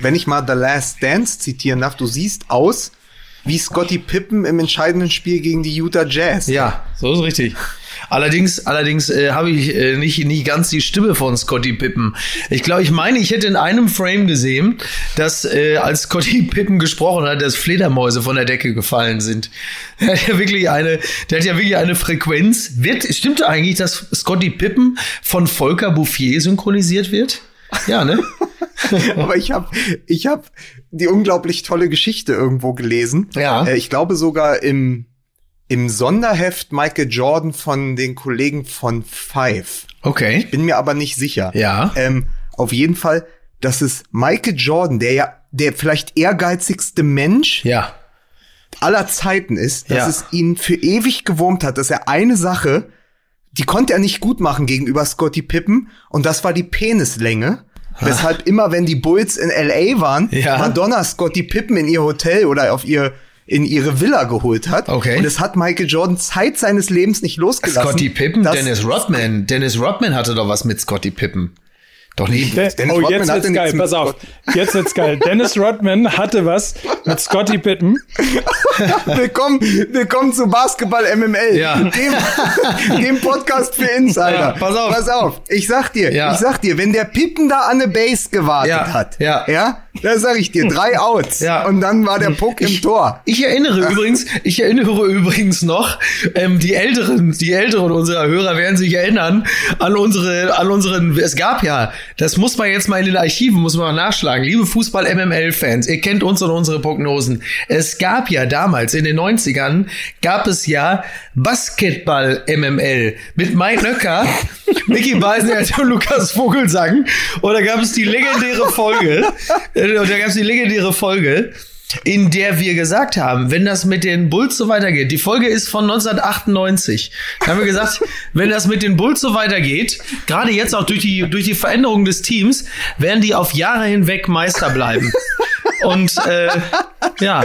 wenn ich mal The Last Dance zitieren darf, du siehst aus wie Scotty Pippen im entscheidenden Spiel gegen die Utah Jazz. Ja, so ist richtig. Allerdings, allerdings äh, habe ich äh, nicht, nie ganz die Stimme von Scotty Pippen. Ich glaube, ich meine, ich hätte in einem Frame gesehen, dass äh, als Scotty Pippen gesprochen hat, dass Fledermäuse von der Decke gefallen sind. Der hat ja wirklich eine, der hat ja wirklich eine Frequenz. Wird, stimmt eigentlich, dass Scotty Pippen von Volker Bouffier synchronisiert wird? Ja, ne? Aber ich habe ich hab die unglaublich tolle Geschichte irgendwo gelesen. Ja. Äh, ich glaube sogar im, im Sonderheft Michael Jordan von den Kollegen von Five. Okay. Bin mir aber nicht sicher. Ja. Ähm, auf jeden Fall, dass es Michael Jordan, der ja der vielleicht ehrgeizigste Mensch Ja. aller Zeiten ist, dass Ja. es ihn für ewig gewurmt hat, dass er eine Sache, die konnte er nicht gut machen gegenüber Scotty Pippen und das war die Penislänge. Weshalb immer, wenn die Bulls in LA waren, Ja. Madonna Scotty Pippen in ihr Hotel oder auf ihr in ihre Villa geholt hat. Okay. Und es hat Michael Jordan Zeit seines Lebens nicht losgelassen. Scotty Pippen, Dennis Rodman. Dennis Rodman hatte doch was mit Scotty Pippen. Doch nicht. De Dennis oh, Rodman jetzt wird's geil. Pass auf. Jetzt wird's geil. Dennis Rodman hatte was mit Scotty Pippen. willkommen, willkommen zu Basketball MML. Ja. Dem, dem Podcast für Insider. Ja, pass auf. Pass auf. Ich sag dir, Ja. ich sag dir, wenn der Pippen da an der Base gewartet Ja, hat, ja. ja, da sag ich dir, drei Outs. Ja. Und dann war der Puck im Tor. Ich erinnere übrigens, ich erinnere übrigens noch, ähm, die Älteren, die Älteren unserer Hörer werden sich erinnern an unsere, an unseren, es gab ja, das muss man jetzt mal in den Archiven, muss man mal nachschlagen, liebe Fußball-MML-Fans, ihr kennt uns und unsere Prognosen. Es gab ja damals, in den 90ern, gab es ja Basketball-MML mit Mike Nöcker, Mickey Beisenherz und Lukas Vogelsang. Und da gab es die legendäre Folge, und da gab es die legendäre Folge, in der wir gesagt haben, wenn das mit den Bulls so weitergeht, die Folge ist von 1998, da haben wir gesagt, wenn das mit den Bulls so weitergeht, gerade jetzt auch durch die, durch die Veränderung des Teams, werden die auf Jahre hinweg Meister bleiben. Und äh, ja,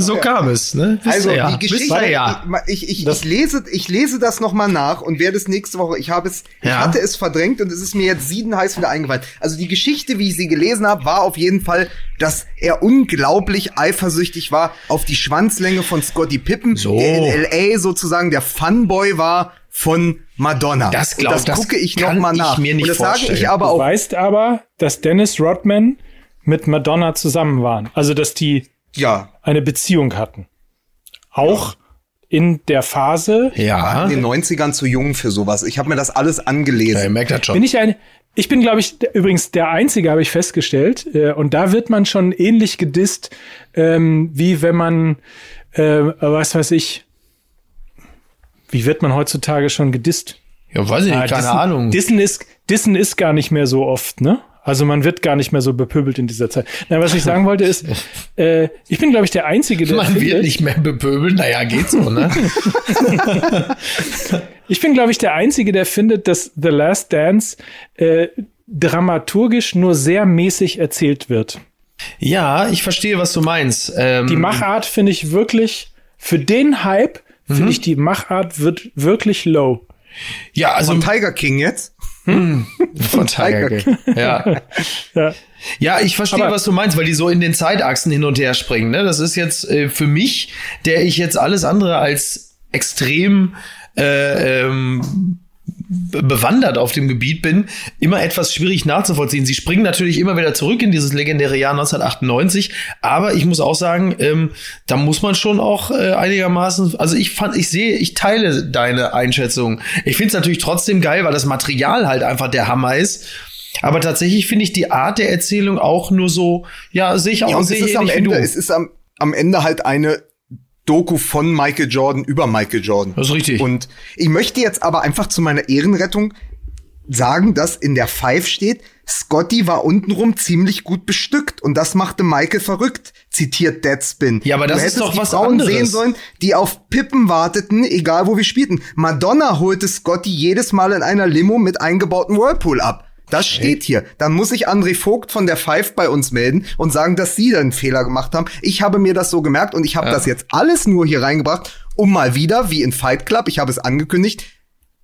so kam es. Ne? Wisst Also ihr ja. die Geschichte, Wisst ihr ja. ich, ich, ich lese, ich lese das noch mal nach und werde es nächste Woche. Ich habe es, ich Ja. hatte es verdrängt und es ist mir jetzt siedenheiß wieder eingefallen. Also die Geschichte, wie ich sie gelesen habe, war auf jeden Fall, dass er unglaublich eifersüchtig war auf die Schwanzlänge von Scotty Pippen, So. der in LA sozusagen der Funboy war von Madonna. Das glaub- und das, das gucke ich noch kann mal ich nach. mir nicht und das sage vorstellen. ich aber Du auch weißt aber, dass Dennis Rodman mit Madonna zusammen waren. Also, dass die ja eine Beziehung hatten. Auch in der Phase, Ja, in den 90ern zu jung für sowas. Ich habe mir das alles angelesen. ja ihr merkt das schon. bin ich ein, ich bin, glaube ich, der- übrigens der Einzige, habe ich festgestellt. Äh, und da wird man schon ähnlich gedisst, ähm, wie wenn man, äh, was weiß ich, wie wird man heutzutage schon gedisst? ja, weiß ich nicht, Ah, keine Dissen, Ahnung. Dissen ist, Dissen ist gar nicht mehr so oft, ne? Also man wird gar nicht mehr so bepöbelt in dieser Zeit. Na, was ich sagen wollte ist, äh, ich bin, glaube ich, der Einzige, der Man wird nicht mehr bepöbelt. Naja, geht so, ne? Ich bin, glaube ich, der Einzige, der findet, dass The Last Dance äh, dramaturgisch nur sehr mäßig erzählt wird. ja, ich verstehe, was du meinst. Ähm, Die Machart finde ich wirklich, für den Hype, finde ich, die Machart wird wirklich low. ja, also Von Tiger King jetzt? Von Tiger King. Ja. Ja. Ja, ich verstehe, Aber- was du meinst, weil die so in den Zeitachsen hin und her springen. Ne? Das ist jetzt äh, für mich, der ich jetzt alles andere als extrem äh, ähm, bewandert auf dem Gebiet bin, immer etwas schwierig nachzuvollziehen. Sie springen natürlich immer wieder zurück in dieses legendäre Jahr 1998, aber ich muss auch sagen, ähm, da muss man schon auch äh, einigermaßen, also ich fand, ich sehe, ich teile deine Einschätzung. Ich finde es natürlich trotzdem geil, weil das Material halt einfach der Hammer ist. Aber tatsächlich finde ich die Art der Erzählung auch nur so, ja, sehe ich auch, Ja, und es ist am Ende, du. es ist am, am Ende halt eine Doku von Michael Jordan über Michael Jordan. Das ist richtig. Und ich möchte jetzt aber einfach zu meiner Ehrenrettung sagen, dass in der Five steht, Scotty war untenrum ziemlich gut bestückt und das machte Michael verrückt, zitiert Deadspin. Ja, aber das du ist doch die was Frauen anderes. sehen sollen, die auf Pippen warteten, egal wo wir spielten. Madonna holte Scotty jedes Mal in einer Limo mit eingebautem Whirlpool ab. Das steht hier. Dann muss sich André Vogt von der Five bei uns melden und sagen, dass sie da einen Fehler gemacht haben. Ich habe mir das so gemerkt und ich habe das jetzt alles nur hier reingebracht, um mal wieder, wie in Fight Club, ich habe es angekündigt,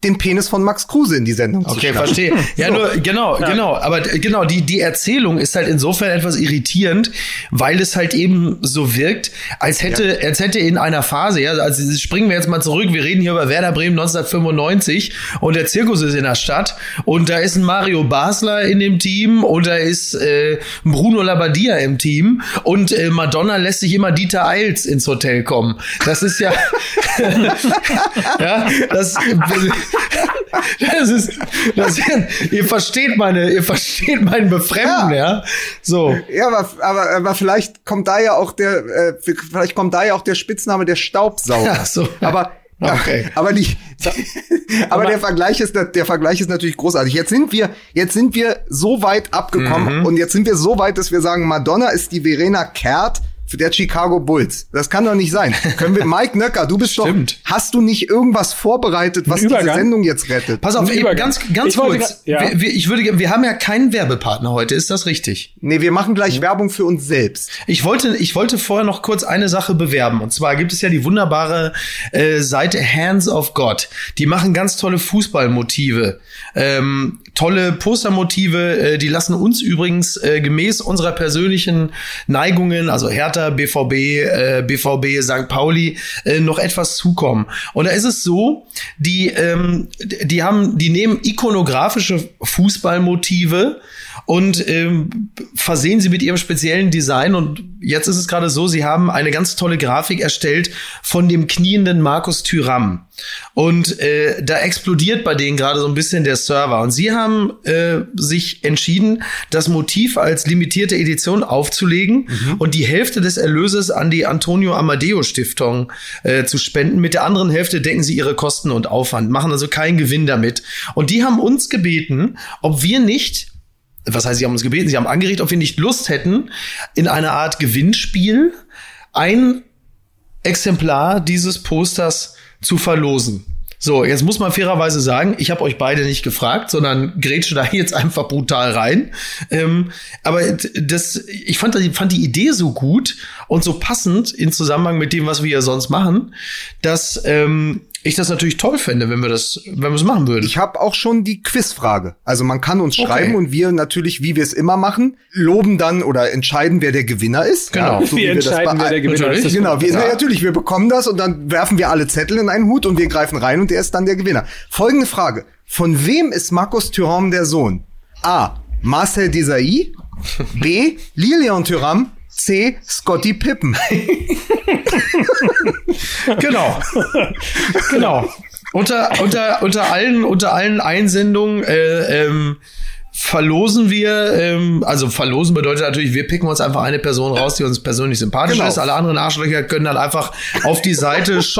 den Penis von Max Kruse in die Sendung zu Okay, verstehe. Ja, So. nur, genau, genau. Aber genau, die, die Erzählung ist halt insofern etwas irritierend, weil es halt eben so wirkt, als hätte, als hätte in einer Phase, ja, also springen wir jetzt mal zurück, wir reden hier über Werder Bremen 1995 und der Zirkus ist in der Stadt und da ist ein Mario Basler in dem Team und da ist äh, ein Bruno Labbadia im Team und äh, Madonna lässt sich immer Dieter Eils ins Hotel kommen. Das ist ja, ja, das, das ist, das, ihr versteht meine, ihr versteht mein Befremden, ja. So. Ja, aber, aber, aber vielleicht kommt da ja auch der, äh, vielleicht kommt da ja auch der Spitzname der Staubsauger. Ach so. Aber, Okay. aber die, aber der Vergleich ist, der Vergleich ist natürlich großartig. Jetzt sind wir, jetzt sind wir so weit abgekommen Mhm. und jetzt sind wir so weit, dass wir sagen, Madonna ist die Verena Kehrt der Chicago Bulls. Das kann doch nicht sein. Können wir, Mike Nöcker, du bist doch, Stimmt. hast du nicht irgendwas vorbereitet, was diese? Sendung jetzt rettet? Pass auf, eben ganz, ganz Ich kurz. ja. Wir, wir, ich würde, wir haben ja keinen Werbepartner heute, ist das richtig? Nee, wir machen gleich Werbung für uns selbst. Ich wollte, ich wollte vorher noch kurz eine Sache bewerben. Und zwar gibt es ja die wunderbare äh, Seite Hands of God. Die machen ganz tolle Fußballmotive, ähm, tolle Postermotive. Äh, die lassen uns übrigens äh, gemäß unserer persönlichen Neigungen, also Hertha, BVB, äh, BVB, St. Pauli, äh, noch etwas zukommen. Und da ist es so, die, ähm, die haben, die nehmen ikonografische Fußballmotive und ähm, versehen sie mit ihrem speziellen Design. Und jetzt ist es gerade so, sie haben eine ganz tolle Grafik erstellt von dem knienden Markus Thüram. Und äh, da explodiert bei denen gerade so ein bisschen der Server. Und sie haben äh, sich entschieden, das Motiv als limitierte Edition aufzulegen und die Hälfte des Erlöses an die Antonio Amadeo Stiftung äh, zu spenden. Mit der anderen Hälfte decken sie ihre Kosten und Aufwand, machen also keinen Gewinn damit. Und die haben uns gebeten, ob wir nicht was heißt, sie haben uns gebeten, sie haben angeregt, ob wir nicht Lust hätten, in einer Art Gewinnspiel ein Exemplar dieses Posters zu verlosen. So, jetzt muss man fairerweise sagen, ich habe euch beide nicht gefragt, sondern grätsche da jetzt einfach brutal rein. Ähm, aber das, ich fand, die- fand die Idee so gut und so passend in Zusammenhang mit dem, was wir ja sonst machen, dass ähm, ich das natürlich toll fände, wenn wir das, wenn wir es machen würden. Ich habe auch schon die Quizfrage. Also man kann uns Okay. schreiben und wir natürlich, wie wir es immer machen, loben dann oder entscheiden, wer der Gewinner ist. Genau. so Wir entscheiden, bei- wer der Gewinner Natürlich. ist. Genau, wir, Ja. na, natürlich, wir bekommen das und dann werfen wir alle Zettel in einen Hut und wir greifen rein und er ist dann der Gewinner. Folgende Frage. Von wem ist Markus Thuram der Sohn? A. Marcel Desailly. B. Lilian Thuram. C. Scotty Pippen. Genau. genau. Unter, unter, unter allen, unter allen Einsendungen, äh, ähm, verlosen wir, ähm, also verlosen bedeutet natürlich, wir picken uns einfach eine Person raus, die uns persönlich sympathisch Genau. ist. Alle anderen Arschlöcher können dann einfach auf die Seite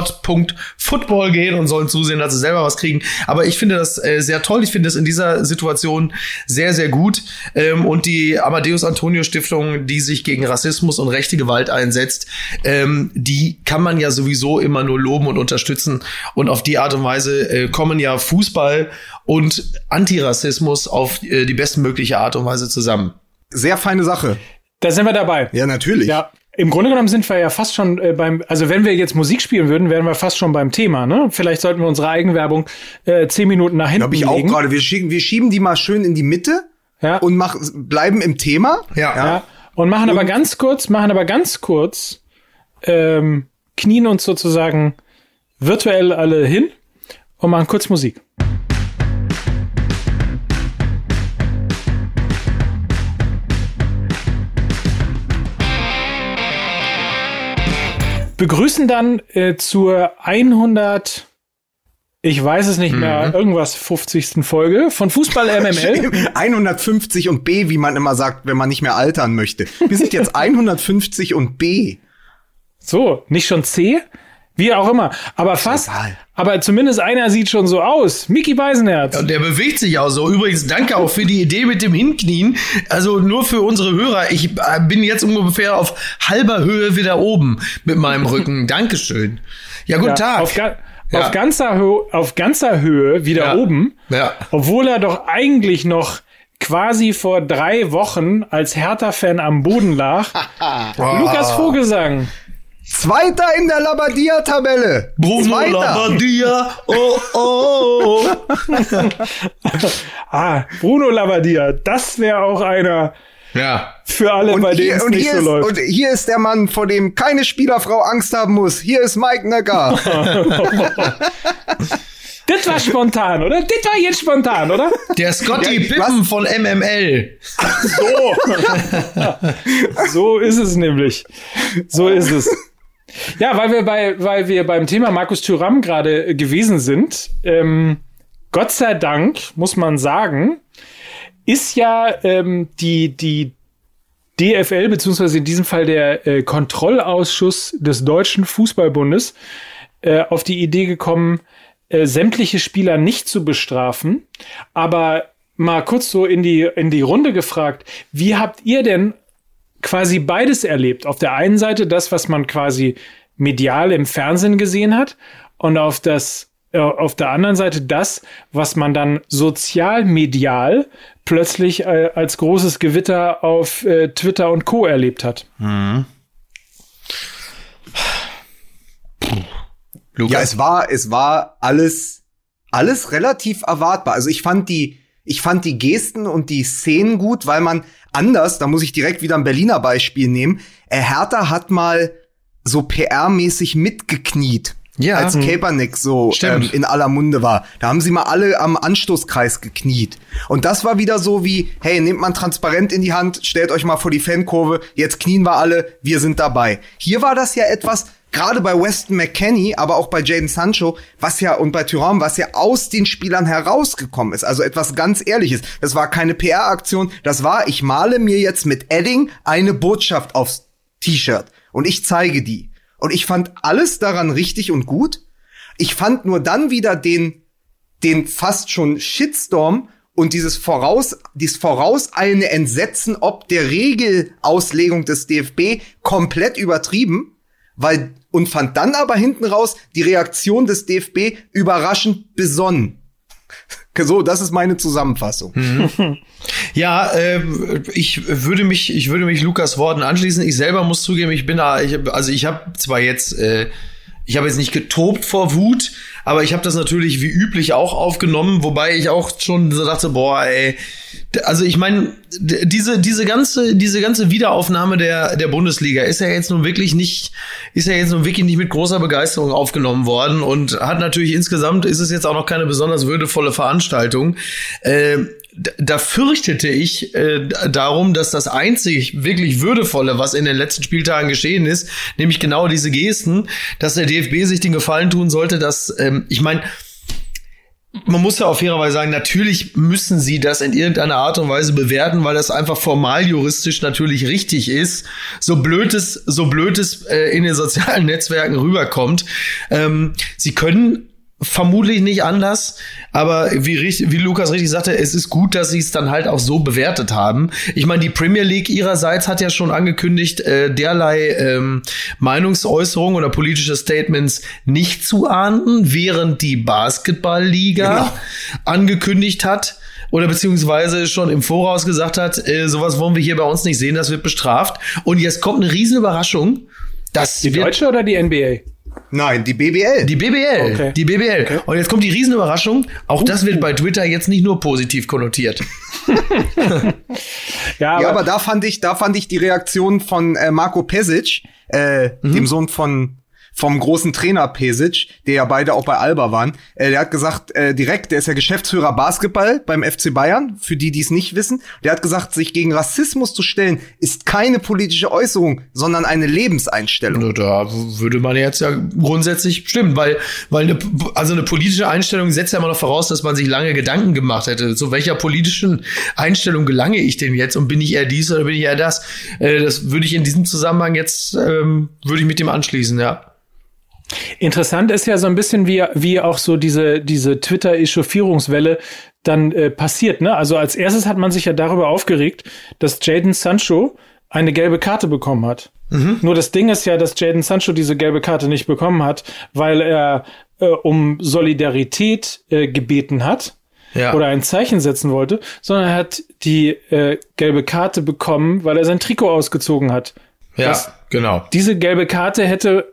shop.handsofgod.football gehen und sollen zusehen, dass sie selber was kriegen. Aber ich finde das äh, sehr toll. Ich finde das in dieser Situation sehr, sehr gut. Ähm, und die Amadeus Antonio Stiftung, die sich gegen Rassismus und rechte Gewalt einsetzt, ähm, die kann man ja sowieso immer nur loben und unterstützen. Und auf die Art und Weise äh, kommen ja Fußball und Antirassismus auf äh, die bestmögliche Art und Weise zusammen. Sehr feine Sache. Da sind wir dabei. Ja, natürlich. Ja, im Grunde genommen sind wir ja fast schon äh, beim, also wenn wir jetzt Musik spielen würden, wären wir fast schon beim Thema, ne? Vielleicht sollten wir unsere Eigenwerbung äh, zehn Minuten nach hinten Glaube ich auch gerade. Wir schieben, wir schieben die mal schön in die Mitte Ja. und mach, bleiben im Thema. Ja. Ja, und machen aber ganz kurz, machen aber ganz kurz, ähm, knien uns sozusagen virtuell alle hin und machen kurz Musik. Begrüßen dann äh, zur 100, ich weiß es nicht mehr, irgendwas 50. Folge von Fußball MML. 150 und B, wie man immer sagt, wenn man nicht mehr altern möchte. Wir sind jetzt 150 und B. So, nicht schon C? Wie auch immer. Aber fast. egal. Aber zumindest einer sieht schon so aus. Mickey Beisenherz. Und der bewegt sich auch so. Übrigens, danke auch für die Idee mit dem Hinknien. Also nur für unsere Hörer. Ich äh, bin jetzt ungefähr auf halber Höhe wieder oben mit meinem Rücken. Dankeschön. Ja, guten Ja, Tag. Auf, ga Ja. auf, ganzer Hö auf ganzer Höhe wieder Ja. oben. Ja. Obwohl er doch eigentlich noch quasi vor drei Wochen als Hertha-Fan am Boden lag. Lukas Vogelsang. Zweiter in der Labadia-Tabelle. Bruno Zweiter. Labbadia, oh, oh, oh. Ah, Bruno Labbadia, das wäre auch einer Ja. für alle, bei denen es und, nicht hier so ist, läuft. und hier ist der Mann, vor dem keine Spielerfrau Angst haben muss. Hier ist Mike Nöcker. Das war spontan, oder? Das war jetzt spontan, oder? Der Scotty Ja, Pippen von MML. So. so ist es nämlich. So ist es. Ja, weil wir bei, weil wir beim Thema Markus Thüram gerade gewesen sind. Ähm, Gott sei Dank muss man sagen, ist ja ähm, die die DFL beziehungsweise in diesem Fall der äh, Kontrollausschuss des Deutschen Fußballbundes äh, auf die Idee gekommen, äh, sämtliche Spieler nicht zu bestrafen, aber mal kurz so in die in die Runde gefragt, wie habt ihr denn quasi beides erlebt? Auf der einen Seite das, was man quasi medial im Fernsehen gesehen hat und auf das äh, auf der anderen Seite das, was man dann sozial medial plötzlich äh, als großes Gewitter auf äh, Twitter und Co erlebt hat. Lukas. Ja, es war, es war alles, alles relativ erwartbar. Also ich fand die, ich fand die Gesten und die Szenen gut, weil man anders, da muss ich direkt wieder ein Berliner Beispiel nehmen, äh, Hertha hat mal so PR-mäßig mitgekniet. Ja. Als Mhm. Kaepernick so ähm, in aller Munde war. Da haben sie mal alle am Anstoßkreis gekniet. Und das war wieder so wie, hey, nehmt man transparent in die Hand, stellt euch mal vor die Fankurve, jetzt knien wir alle, wir sind dabei. Hier war das ja etwas, gerade bei Weston McKenney, aber auch bei Jaden Sancho, was ja, und bei Thuram, was ja aus den Spielern herausgekommen ist. Also etwas ganz Ehrliches. Das war keine PR-Aktion, das war, ich male mir jetzt mit Edding eine Botschaft aufs T-Shirt und ich zeige die. Und ich fand alles daran richtig und gut. Ich fand nur dann wieder den, den fast schon Shitstorm und dieses voraus, dieses vorauseilende Entsetzen ob der Regelauslegung des DFB komplett übertrieben, weil, und fand dann aber hinten raus die Reaktion des DFB überraschend besonnen. So, das ist meine Zusammenfassung. Ja, ähm, ich würde mich, ich würde mich Lukas Worten anschließen. Ich selber muss zugeben, ich bin da, ich, also ich habe zwar jetzt, äh, ich habe jetzt nicht getobt vor Wut, aber ich habe das natürlich wie üblich auch aufgenommen, wobei ich auch schon so dachte, boah, ey, also ich meine, diese diese ganze diese ganze Wiederaufnahme der der Bundesliga ist ja jetzt nun wirklich nicht ist ja jetzt nun wirklich nicht mit großer Begeisterung aufgenommen worden und hat natürlich insgesamt ist es jetzt auch noch keine besonders würdevolle Veranstaltung. Äh, da fürchtete ich äh, darum, dass das einzig wirklich würdevolle, was in den letzten Spieltagen geschehen ist, nämlich genau diese Gesten, dass der DFB sich den Gefallen tun sollte, dass ähm, ich meine man muss ja auf fairerweise sagen, natürlich müssen sie das in irgendeiner Art und Weise bewerten, weil das einfach formal juristisch natürlich richtig ist. So blöd es, so blöd äh, in den sozialen Netzwerken rüberkommt. Ähm, sie können vermutlich nicht anders, aber wie, richtig- wie Lukas richtig sagte, es ist gut, dass sie es dann halt auch so bewertet haben. Ich meine, die Premier League ihrerseits hat ja schon angekündigt, äh, derlei ähm, Meinungsäußerungen oder politische Statements nicht zu ahnden, während die Basketballliga Genau. angekündigt hat oder beziehungsweise schon im Voraus gesagt hat, äh, sowas wollen wir hier bei uns nicht sehen, das wird bestraft. Und jetzt kommt eine riesen Überraschung. Das Die Deutsche oder die NBA? Nein, die BBL. die BBL, Okay. die BBL. Und jetzt kommt die Riesenüberraschung. Auch das wird bei Twitter jetzt nicht nur positiv konnotiert. Ja, aber, ja, aber da fand ich, da fand ich die Reaktion von äh, Marco Pesic, äh, dem Sohn von vom großen Trainer Pesic, der ja beide auch bei Alba waren. Äh, der hat gesagt, äh, direkt, der ist ja Geschäftsführer Basketball beim FC Bayern, für die, die es nicht wissen. Der hat gesagt, sich gegen Rassismus zu stellen, ist keine politische Äußerung, sondern eine Lebenseinstellung. Da würde man jetzt ja grundsätzlich stimmen, weil, weil eine, also eine politische Einstellung setzt ja immer noch voraus, dass man sich lange Gedanken gemacht hätte. Zu welcher politischen Einstellung gelange ich denn jetzt und bin ich eher dies oder bin ich eher das? Äh, das würde ich in diesem Zusammenhang jetzt, ähm, würde ich mit dem anschließen, ja. Interessant ist ja so ein bisschen, wie, wie auch so diese, diese Twitter-Echauffierungswelle dann äh, passiert. Ne? Also als erstes hat man sich ja darüber aufgeregt, dass Jaden Sancho eine gelbe Karte bekommen hat. Nur das Ding ist ja, dass Jaden Sancho diese gelbe Karte nicht bekommen hat, weil er äh, um Solidarität äh, gebeten hat Ja. oder ein Zeichen setzen wollte, sondern er hat die äh, gelbe Karte bekommen, weil er sein Trikot ausgezogen hat. Ja, Das- genau. Diese gelbe Karte hätte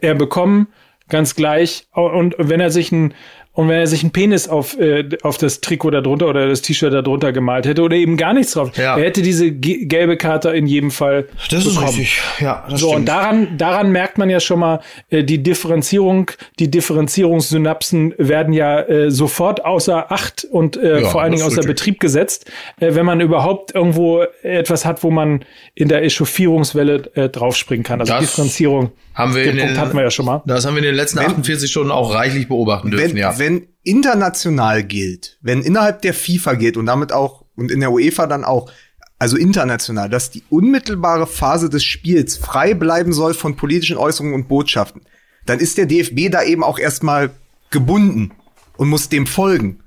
er bekommen, ganz gleich. Und wenn er sich ein und wenn er sich einen Penis auf, äh, auf das Trikot darunter oder das T-Shirt darunter gemalt hätte oder eben gar nichts drauf, Ja. er hätte diese ge- gelbe Karte in jedem Fall Das ist bekommen. richtig. Ja, das So, und stimmt. daran, daran merkt man ja schon mal, äh, die Differenzierung, die Differenzierungssynapsen werden ja äh, sofort außer Acht und äh, Ja, vor allen Dingen ist außer richtig. Betrieb gesetzt, äh, wenn man überhaupt irgendwo etwas hat, wo man in der Echauffierungswelle äh, draufspringen kann. Also Das Differenzierung, haben wir den in den, Punkt hatten wir ja schon mal. Das haben wir in den letzten 48 Stunden auch reichlich beobachten dürfen, wenn, ja. wenn international gilt, wenn innerhalb der FIFA gilt und damit auch und in der UEFA dann auch, also international, dass die unmittelbare Phase des Spiels frei bleiben soll von politischen Äußerungen und Botschaften, dann ist der DFB da eben auch erstmal gebunden und muss dem folgen.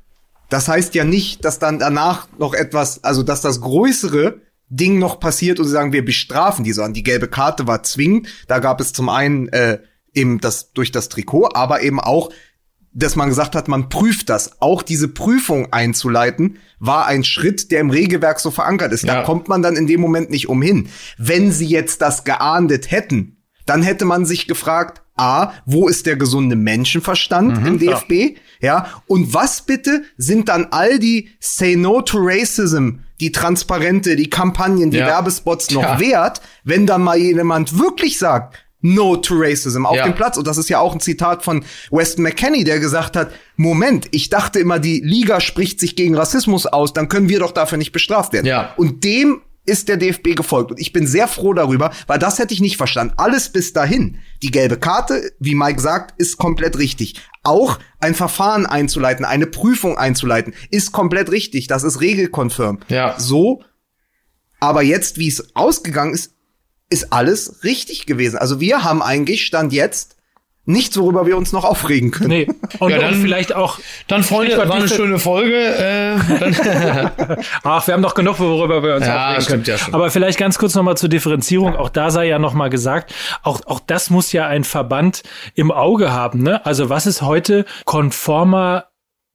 Das heißt ja nicht, dass dann danach noch etwas, also dass das größere Ding noch passiert und sie sagen, wir bestrafen die, sondern die gelbe Karte war zwingend. Da gab es zum einen äh, eben das durch das Trikot, aber eben auch, dass man gesagt hat, man prüft das. Auch diese Prüfung einzuleiten, war ein Schritt, der im Regelwerk so verankert ist. Da Ja. kommt man dann in dem Moment nicht umhin. Wenn sie jetzt das geahndet hätten, dann hätte man sich gefragt, A, wo ist der gesunde Menschenverstand im DFB? Ja. Und was bitte sind dann all die Say No to Racism, die Transparente, die Kampagnen, die Ja. Werbespots noch Ja. wert, wenn dann mal jemand wirklich sagt, No to Racism auf Ja. dem Platz. Und das ist ja auch ein Zitat von Weston McKenney, der gesagt hat, Moment, ich dachte immer, die Liga spricht sich gegen Rassismus aus, dann können wir doch dafür nicht bestraft werden. Ja. Und dem ist der DFB gefolgt. Und ich bin sehr froh darüber, weil das hätte ich nicht verstanden. Alles bis dahin. Die gelbe Karte, wie Mike sagt, ist komplett richtig. Auch ein Verfahren einzuleiten, eine Prüfung einzuleiten, ist komplett richtig. Das ist regelkonfirm. Ja. So. Aber jetzt, wie es ausgegangen ist, ist alles richtig gewesen. Also wir haben eigentlich Stand jetzt nichts, worüber wir uns noch aufregen können. Nee. Und, Ja, dann- und vielleicht auch, Dann, Freunde, war eine schöne Folge. Äh, ach, wir haben doch genug, worüber wir uns Ja, aufregen können. ja schon. Aber vielleicht ganz kurz nochmal zur Differenzierung. Auch da sei ja nochmal gesagt, auch, auch das muss ja ein Verband im Auge haben. Ne? Also was ist heute konformer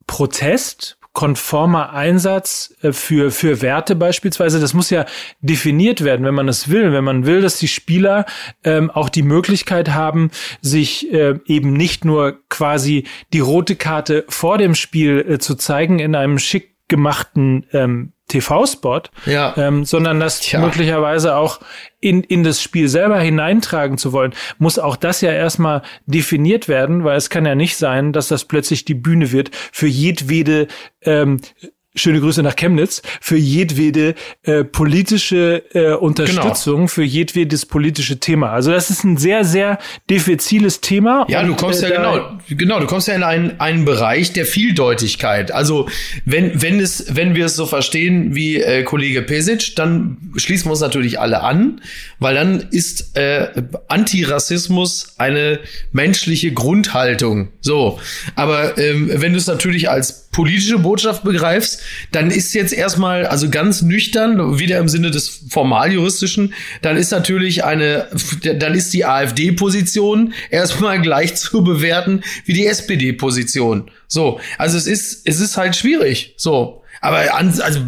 Protest? Konformer Einsatz äh, für, für Werte beispielsweise, das muss ja definiert werden, wenn man es will. Wenn man will, dass die Spieler ähm, auch die Möglichkeit haben, sich äh, eben nicht nur quasi die rote Karte vor dem Spiel äh, zu zeigen in einem schick gemachten ähm, TV-Spot, Ja. ähm, sondern das Tja. möglicherweise auch in, in das Spiel selber hineintragen zu wollen, muss auch das ja erstmal definiert werden, weil es kann ja nicht sein, dass das plötzlich die Bühne wird für jedwede ähm, Schöne Grüße nach Chemnitz für jedwede äh, politische äh, Unterstützung, für jedwedes politische Thema. Also das ist ein sehr, sehr diffiziles Thema. Ja, du kommst äh, ja genau, genau, du kommst ja in einen, einen Bereich der Vieldeutigkeit. Also wenn, wenn es, wenn wir es so verstehen wie äh, Kollege Pesic, dann schließen wir uns natürlich alle an, weil dann ist äh, Antirassismus eine menschliche Grundhaltung. So, aber ähm, wenn du es natürlich als politische Botschaft begreifst, dann ist jetzt erstmal, also ganz nüchtern, wieder im Sinne des formaljuristischen, dann ist natürlich eine, dann ist die AfD-Position erstmal gleich zu bewerten wie die SPD-Position. So, also es ist, es ist halt schwierig. So, aber an, also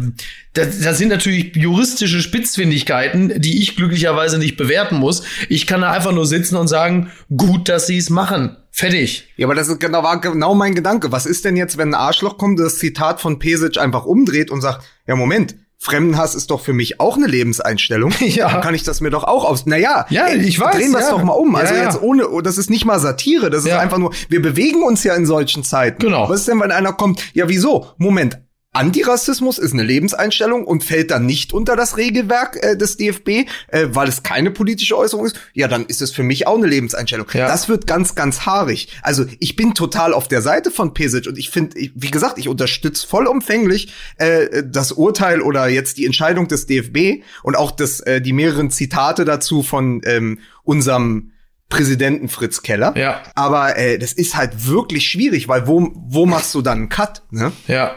das, das sind natürlich juristische Spitzfindigkeiten, die ich glücklicherweise nicht bewerten muss. Ich kann da einfach nur sitzen und sagen, gut, dass sie es machen. Fertig. Ja, aber das ist genau, war genau mein Gedanke. Was ist denn jetzt, wenn ein Arschloch kommt, das Zitat von Pesic einfach umdreht und sagt, ja, Moment, Fremdenhass ist doch für mich auch eine Lebenseinstellung. Ja. Dann kann ich das mir doch auch aus. Naja, Ja, ich weiß, Drehen wir es ja. doch mal um. Also Ja, ja. jetzt ohne, das ist nicht mal Satire, das ist einfach nur, wir bewegen uns ja in solchen Zeiten. Genau. Was ist denn, wenn einer kommt, ja, wieso? Moment. Antirassismus ist eine Lebenseinstellung und fällt dann nicht unter das Regelwerk äh, des DFB, äh, weil es keine politische Äußerung ist. Ja, dann ist es für mich auch eine Lebenseinstellung. Ja. Das wird ganz, ganz haarig. Also ich bin total auf der Seite von Pesic und ich finde, wie gesagt, ich unterstütze vollumfänglich äh, das Urteil oder jetzt die Entscheidung des DFB und auch das, äh, die mehreren Zitate dazu von ähm, unserem Präsidenten Fritz Keller. Ja. Aber äh, das ist halt wirklich schwierig, weil wo, wo machst du dann einen Cut? Ne? Ja.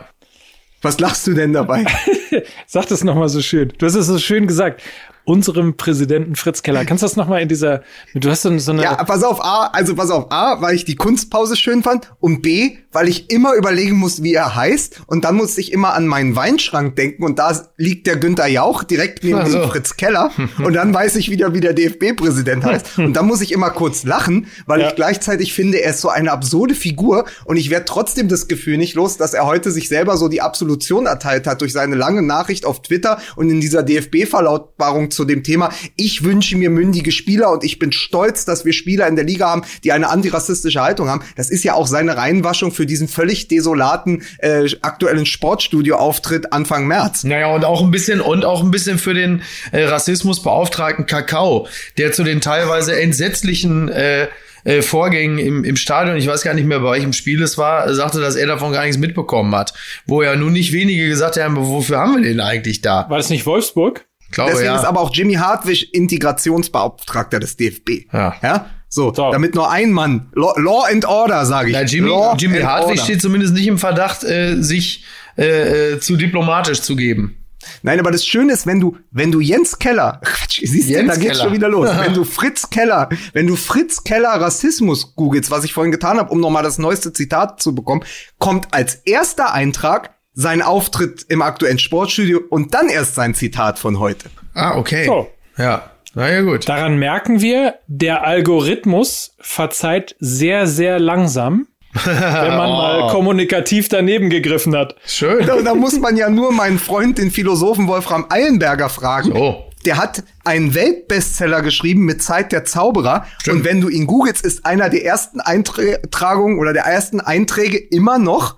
Was lachst du denn dabei? Sag das nochmal so schön. Du hast es so schön gesagt. Unserem Präsidenten Fritz Keller. Kannst du das nochmal in dieser, du hast so, eine. Ja, pass auf, A, also pass auf, A, weil ich die Kunstpause schön fand und B, weil ich immer überlegen muss, wie er heißt und dann muss ich immer an meinen Weinschrank denken und da liegt der Günther Jauch direkt neben Also. dem Fritz Keller und dann weiß ich wieder, wie der DFB-Präsident heißt und dann muss ich immer kurz lachen, weil Ja. ich gleichzeitig finde, er ist so eine absurde Figur und ich werde trotzdem das Gefühl nicht los, dass er heute sich selber so die Absolution erteilt hat durch seine lange Nachricht auf Twitter und in dieser DFB-Verlautbarung zu dem Thema, ich wünsche mir mündige Spieler und ich bin stolz, dass wir Spieler in der Liga haben, die eine antirassistische Haltung haben. Das ist ja auch seine Reinwaschung für diesen völlig desolaten äh, aktuellen Sportstudio-Auftritt Anfang März. Naja, und auch ein bisschen, und auch ein bisschen für den äh, Rassismusbeauftragten Kakao, der zu den teilweise entsetzlichen äh, äh, Vorgängen im, im Stadion, ich weiß gar nicht mehr, bei welchem Spiel es war, sagte, dass er davon gar nichts mitbekommen hat. Wo ja nun nicht wenige gesagt haben, wofür haben wir den eigentlich da? war das nicht Wolfsburg? Glaube, Deswegen ja. ist aber auch Jimmy Hartwig Integrationsbeauftragter des DFB. Ja. ja? So, So. damit nur ein Mann. Law, Law and Order, sage ich. Na, Jimmy, Law Jimmy Hartwig Order. steht zumindest nicht im Verdacht, äh, sich äh, äh, zu diplomatisch zu geben. Nein, aber das Schöne ist, wenn du, wenn du Jens Keller, Quatsch, siehst du, Jens da geht's Keller. schon wieder los. wenn du Fritz Keller, wenn du Fritz Keller Rassismus googelst, was ich vorhin getan habe, um nochmal das neueste Zitat zu bekommen, kommt als erster Eintrag sein Auftritt im aktuellen Sportstudio und dann erst sein Zitat von heute. Ah, okay. So. Ja, na ja, gut. Daran merken wir, der Algorithmus verzeiht sehr, sehr langsam, wenn man mal kommunikativ daneben gegriffen hat. Schön. Da, da muss man ja nur meinen Freund, den Philosophen Wolfram Eilenberger, fragen. Oh. Der hat einen Weltbestseller geschrieben mit Zeit der Zauberer. Stimmt. Und wenn du ihn googelst, ist einer der ersten Eintragungen oder der ersten Einträge immer noch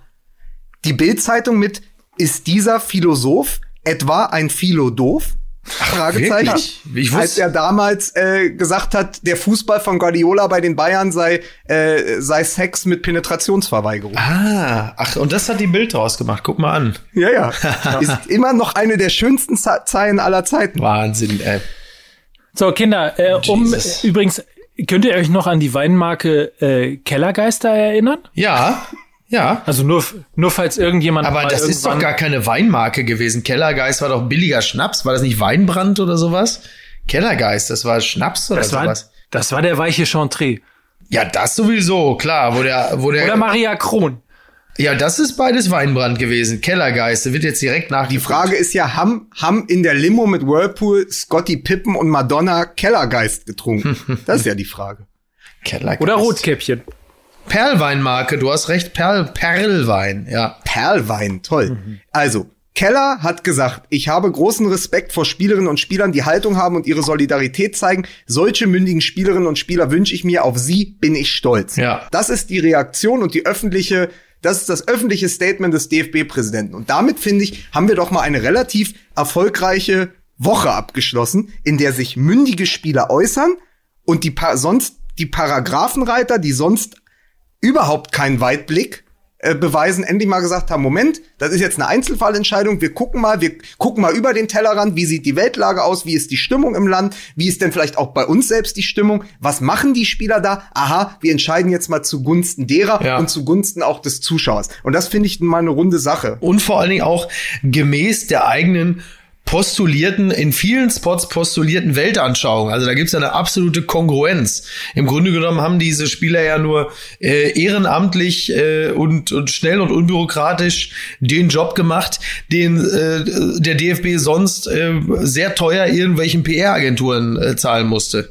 die Bildzeitung mit Ist dieser Philosoph etwa ein Philodoof? Fragezeichen. wirklich? Ich wusste- Als er damals äh, gesagt hat, der Fußball von Guardiola bei den Bayern sei, äh, sei Sex mit Penetrationsverweigerung. Ah, ach, und das hat die Bild draus gemacht. Guck mal an. Ja, ja. Ist immer noch eine der schönsten Ze- Zeilen aller Zeiten. Wahnsinn, ey. So, Kinder, äh, um Jesus. übrigens, könnt ihr euch noch an die Weinmarke äh, Kellergeister erinnern? Ja, ja. Also nur, nur falls irgendjemand. Aber mal das ist doch gar keine Weinmarke gewesen. Kellergeist war doch billiger Schnaps. War das nicht Weinbrand oder sowas? Kellergeist, das war Schnaps oder das war, sowas. das war der weiche Chantre. Ja, das sowieso, klar. Wo der, wo der, Oder Maria Kron. ja, das ist beides Weinbrand gewesen. Kellergeist, der wird jetzt direkt nach Die Frage ist ja, haben, haben in der Limo mit Whirlpool Scotty Pippen und Madonna Kellergeist getrunken? Das ist ja die Frage. Kellergeist. Oder Rotkäppchen. Perlweinmarke, du hast recht, Perl, Perlwein, ja. Perlwein, toll. Also, Keller hat gesagt, ich habe großen Respekt vor Spielerinnen und Spielern, die Haltung haben und ihre Solidarität zeigen. Solche mündigen Spielerinnen und Spieler wünsche ich mir. Auf sie bin ich stolz. Ja. Das ist die Reaktion und die öffentliche, das ist das öffentliche Statement des DFB-Präsidenten. Und damit, finde ich, haben wir doch mal eine relativ erfolgreiche Woche abgeschlossen, in der sich mündige Spieler äußern und die pa sonst die Paragraphenreiter, die sonst überhaupt keinen Weitblick äh, beweisen, endlich mal gesagt haben, Moment, das ist jetzt eine Einzelfallentscheidung, wir gucken mal, wir gucken mal über den Tellerrand, wie sieht die Weltlage aus, wie ist die Stimmung im Land, wie ist denn vielleicht auch bei uns selbst die Stimmung, was machen die Spieler da? Aha, wir entscheiden jetzt mal zugunsten derer Ja. und zugunsten auch des Zuschauers. Und das finde ich mal eine runde Sache. Und vor allen Dingen auch gemäß der eigenen postulierten, in vielen Spots postulierten Weltanschauung. Also da gibt's ja eine absolute Kongruenz. Im Grunde genommen haben diese Spieler ja nur äh, ehrenamtlich äh, und, und schnell und unbürokratisch den Job gemacht, den äh, der DFB sonst äh, sehr teuer irgendwelchen PR-Agenturen äh, zahlen musste.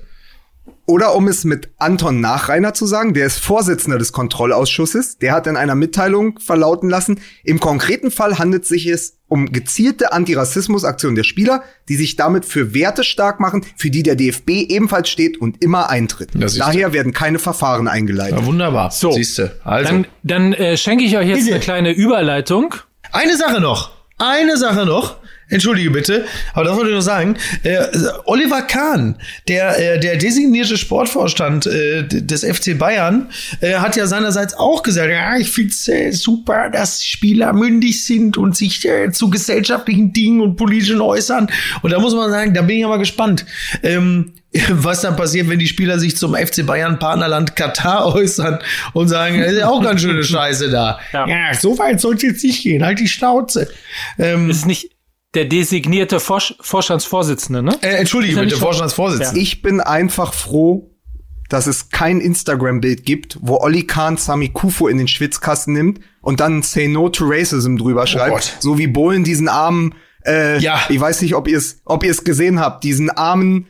Oder um es mit Anton Nachreiner zu sagen, der ist Vorsitzender des Kontrollausschusses, der hat in einer Mitteilung verlauten lassen, im konkreten Fall handelt sich es um gezielte Antirassismusaktionen der Spieler, die sich damit für Werte stark machen, für die der DFB ebenfalls steht und immer eintritt. Daher werden keine Verfahren eingeleitet. Ja, wunderbar. So. Siehste. Also Dann, dann äh, schenke ich euch jetzt Bitte. eine kleine Überleitung. Eine Sache noch. Eine Sache noch. Entschuldige bitte, aber das wollte ich noch sagen. Äh, Oliver Kahn, der, äh, der designierte Sportvorstand äh, des FC Bayern, äh, hat ja seinerseits auch gesagt, ja, ich find's äh, super, dass Spieler mündig sind und sich äh, zu gesellschaftlichen Dingen und politischen äußern. Und da muss man sagen, da bin ich aber gespannt. Ähm, was dann passiert, wenn die Spieler sich zum FC Bayern Partnerland Katar äußern und sagen, ist ja auch ganz schöne Scheiße da. Ja. ja so weit soll es jetzt nicht gehen, halt die Schnauze. Ähm, Ist nicht der designierte Vorsch Vorstandsvorsitzende, ne? Äh, entschuldige bitte, nicht schon- Vorstandsvorsitzender. Ich bin einfach froh, dass es kein Instagram-Bild gibt, wo Olli Kahn Sami Kufo in den Schwitzkasten nimmt und dann Say No to Racism drüber schreibt. Gott. So wie Bohlen diesen armen, äh, Ja. ich weiß nicht, ob ihr es ob ihr es gesehen habt, diesen armen,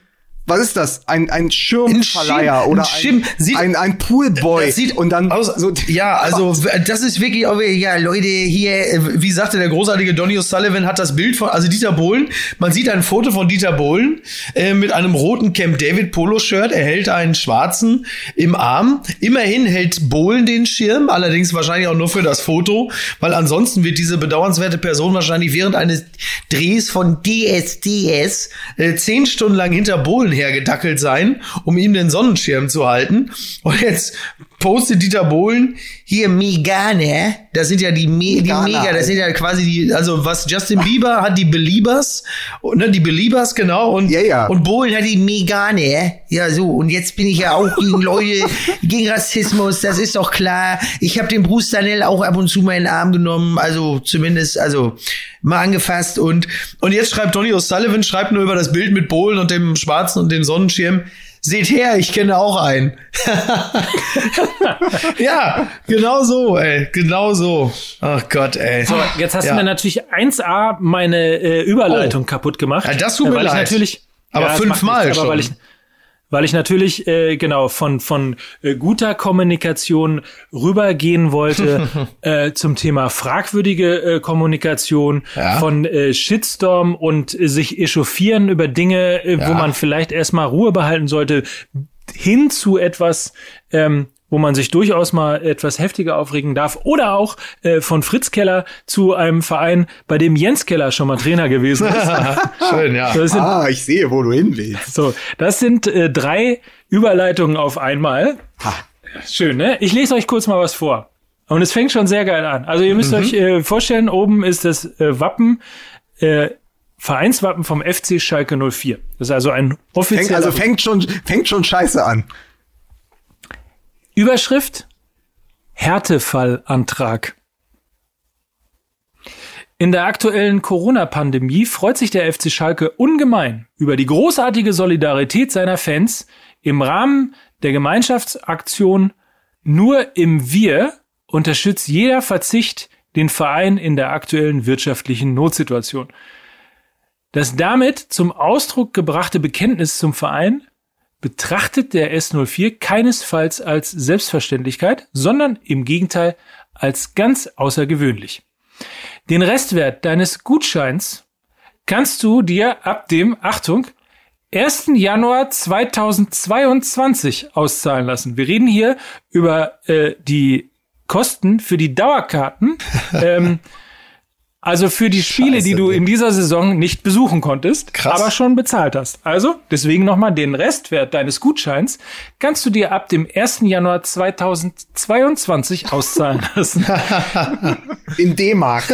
was ist das? Ein, ein Schirmverleiher Schirm- oder ein Schirm. ein, Sieht- ein, ein Poolboy. Das sieht und dann aus, so, ja, also das ist wirklich, ja, Leute, hier, äh, wie sagte der großartige Donny O'Sullivan, hat das Bild von, also Dieter Bohlen, man sieht ein Foto von Dieter Bohlen äh, mit einem roten Camp David Polo-Shirt, er hält einen schwarzen im Arm. Immerhin hält Bohlen den Schirm, allerdings wahrscheinlich auch nur für das Foto, weil ansonsten wird diese bedauernswerte Person wahrscheinlich während eines Drehs von DSDS äh, zehn Stunden lang hinter Bohlen hergedackelt sein, um ihm den Sonnenschirm zu halten. Und jetzt postet Dieter Bohlen. Hier Megane, das sind ja die, Me die Megana, Mega, das sind ja quasi die, also was Justin Bieber hat, die Beliebers, und, ne, die Beliebers, genau, und, Ja, ja. und Bohlen hat die Megane, ja so, und jetzt bin ich ja auch gegen Leute, gegen Rassismus, das ist doch klar. Ich habe den Bruce Danell auch ab und zu mal in den Arm genommen, also zumindest, also mal angefasst und, und jetzt schreibt Donny O'Sullivan, schreibt nur über das Bild mit Bohlen und dem Schwarzen und dem Sonnenschirm, Seht her, ich kenne auch einen. ja, genau so, ey, genau so. Ach Gott, ey. So, jetzt hast Ja. du mir natürlich 1A meine äh, Überleitung Oh. kaputt gemacht. Ja, das tut Äh, mir leid. natürlich, Aber das fünfmal nichts, aber schon. Weil ich, weil ich natürlich äh, genau von von äh, guter Kommunikation rübergehen wollte äh, zum Thema fragwürdige äh, Kommunikation, Ja. von äh, Shitstorm und äh, sich echauffieren über Dinge, äh, Ja. wo man vielleicht erstmal Ruhe behalten sollte, hin zu etwas, ähm, wo man sich durchaus mal etwas heftiger aufregen darf. Oder auch äh, von Fritz Keller zu einem Verein, bei dem Jens Keller schon mal Trainer gewesen ist. Schön, ja. Sind, ah, ich sehe, wo du hin willst. so, das sind äh, drei Überleitungen auf einmal. Schön, ne? Ich lese euch kurz mal was vor. Und es fängt schon sehr geil an. Also ihr müsst euch äh, vorstellen, oben ist das äh, Wappen, äh, Vereinswappen vom FC Schalke 04. Das ist also ein Fängt, offizieller also fängt schon, fängt schon scheiße an. Überschrift Härtefallantrag. In der aktuellen Corona-Pandemie freut sich der FC Schalke ungemein über die großartige Solidarität seiner Fans im Rahmen der Gemeinschaftsaktion Nur im Wir unterstützt jeder Verzicht den Verein in der aktuellen wirtschaftlichen Notsituation. Das damit zum Ausdruck gebrachte Bekenntnis zum Verein betrachtet der S04 keinesfalls als Selbstverständlichkeit, sondern im Gegenteil als ganz außergewöhnlich. Den Restwert deines Gutscheins kannst du dir ab dem, Achtung, 1. Januar 2022 auszahlen lassen. Wir reden hier über äh, die Kosten für die Dauerkarten. ähm, also für die Spiele, die Scheiße, du ey. in dieser Saison nicht besuchen konntest, Krass. aber schon bezahlt hast. Also deswegen nochmal den Restwert deines Gutscheins kannst du dir ab dem 1. Januar 2022 auszahlen lassen. In D-Mark.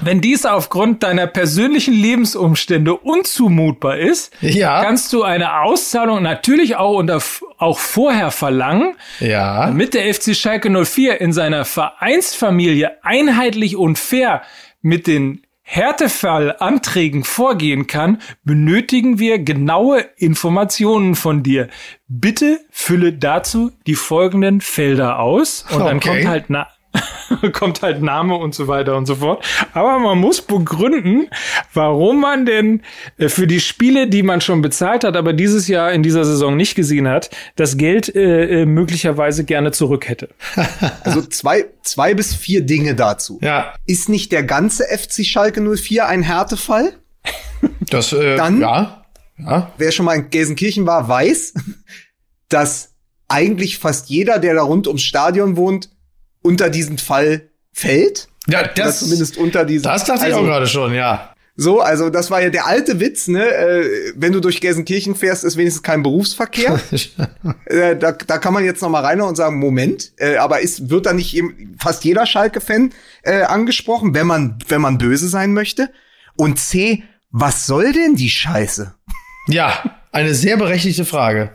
Wenn dies aufgrund deiner persönlichen Lebensumstände unzumutbar ist, Ja. kannst du eine Auszahlung natürlich auch, unter, auch vorher verlangen, Ja. damit der FC Schalke 04 in seiner Vereinsfamilie einheitlich und fair mit den Härtefallanträgen vorgehen kann, benötigen wir genaue Informationen von dir. Bitte fülle dazu die folgenden Felder aus und dann Okay. kommt halt na kommt halt Name und so weiter und so fort. Aber man muss begründen, warum man denn äh, für die Spiele, die man schon bezahlt hat, aber dieses Jahr in dieser Saison nicht gesehen hat, das Geld äh, äh, möglicherweise gerne zurück hätte. Also zwei, zwei bis vier Dinge dazu. Ja. Ist nicht der ganze FC Schalke 04 ein Härtefall? Das, äh, Dann- ja. Ja. Wer schon mal in Gelsenkirchen war, weiß, dass eigentlich fast jeder, der da rund ums Stadion wohnt, unter diesen Fall fällt. Ja, Oder das, zumindest unter diesen. das dachte ich also, auch gerade schon, ja. So, also das war ja der alte Witz, ne? Äh, wenn du durch Gelsenkirchen fährst, ist wenigstens kein Berufsverkehr. äh, da, da kann man jetzt noch mal rein und sagen, Moment, äh, aber ist, wird da nicht eben fast jeder Schalke-Fan äh, angesprochen, wenn man, wenn man böse sein möchte? Und C, was soll denn die Scheiße? Ja, eine sehr berechtigte Frage.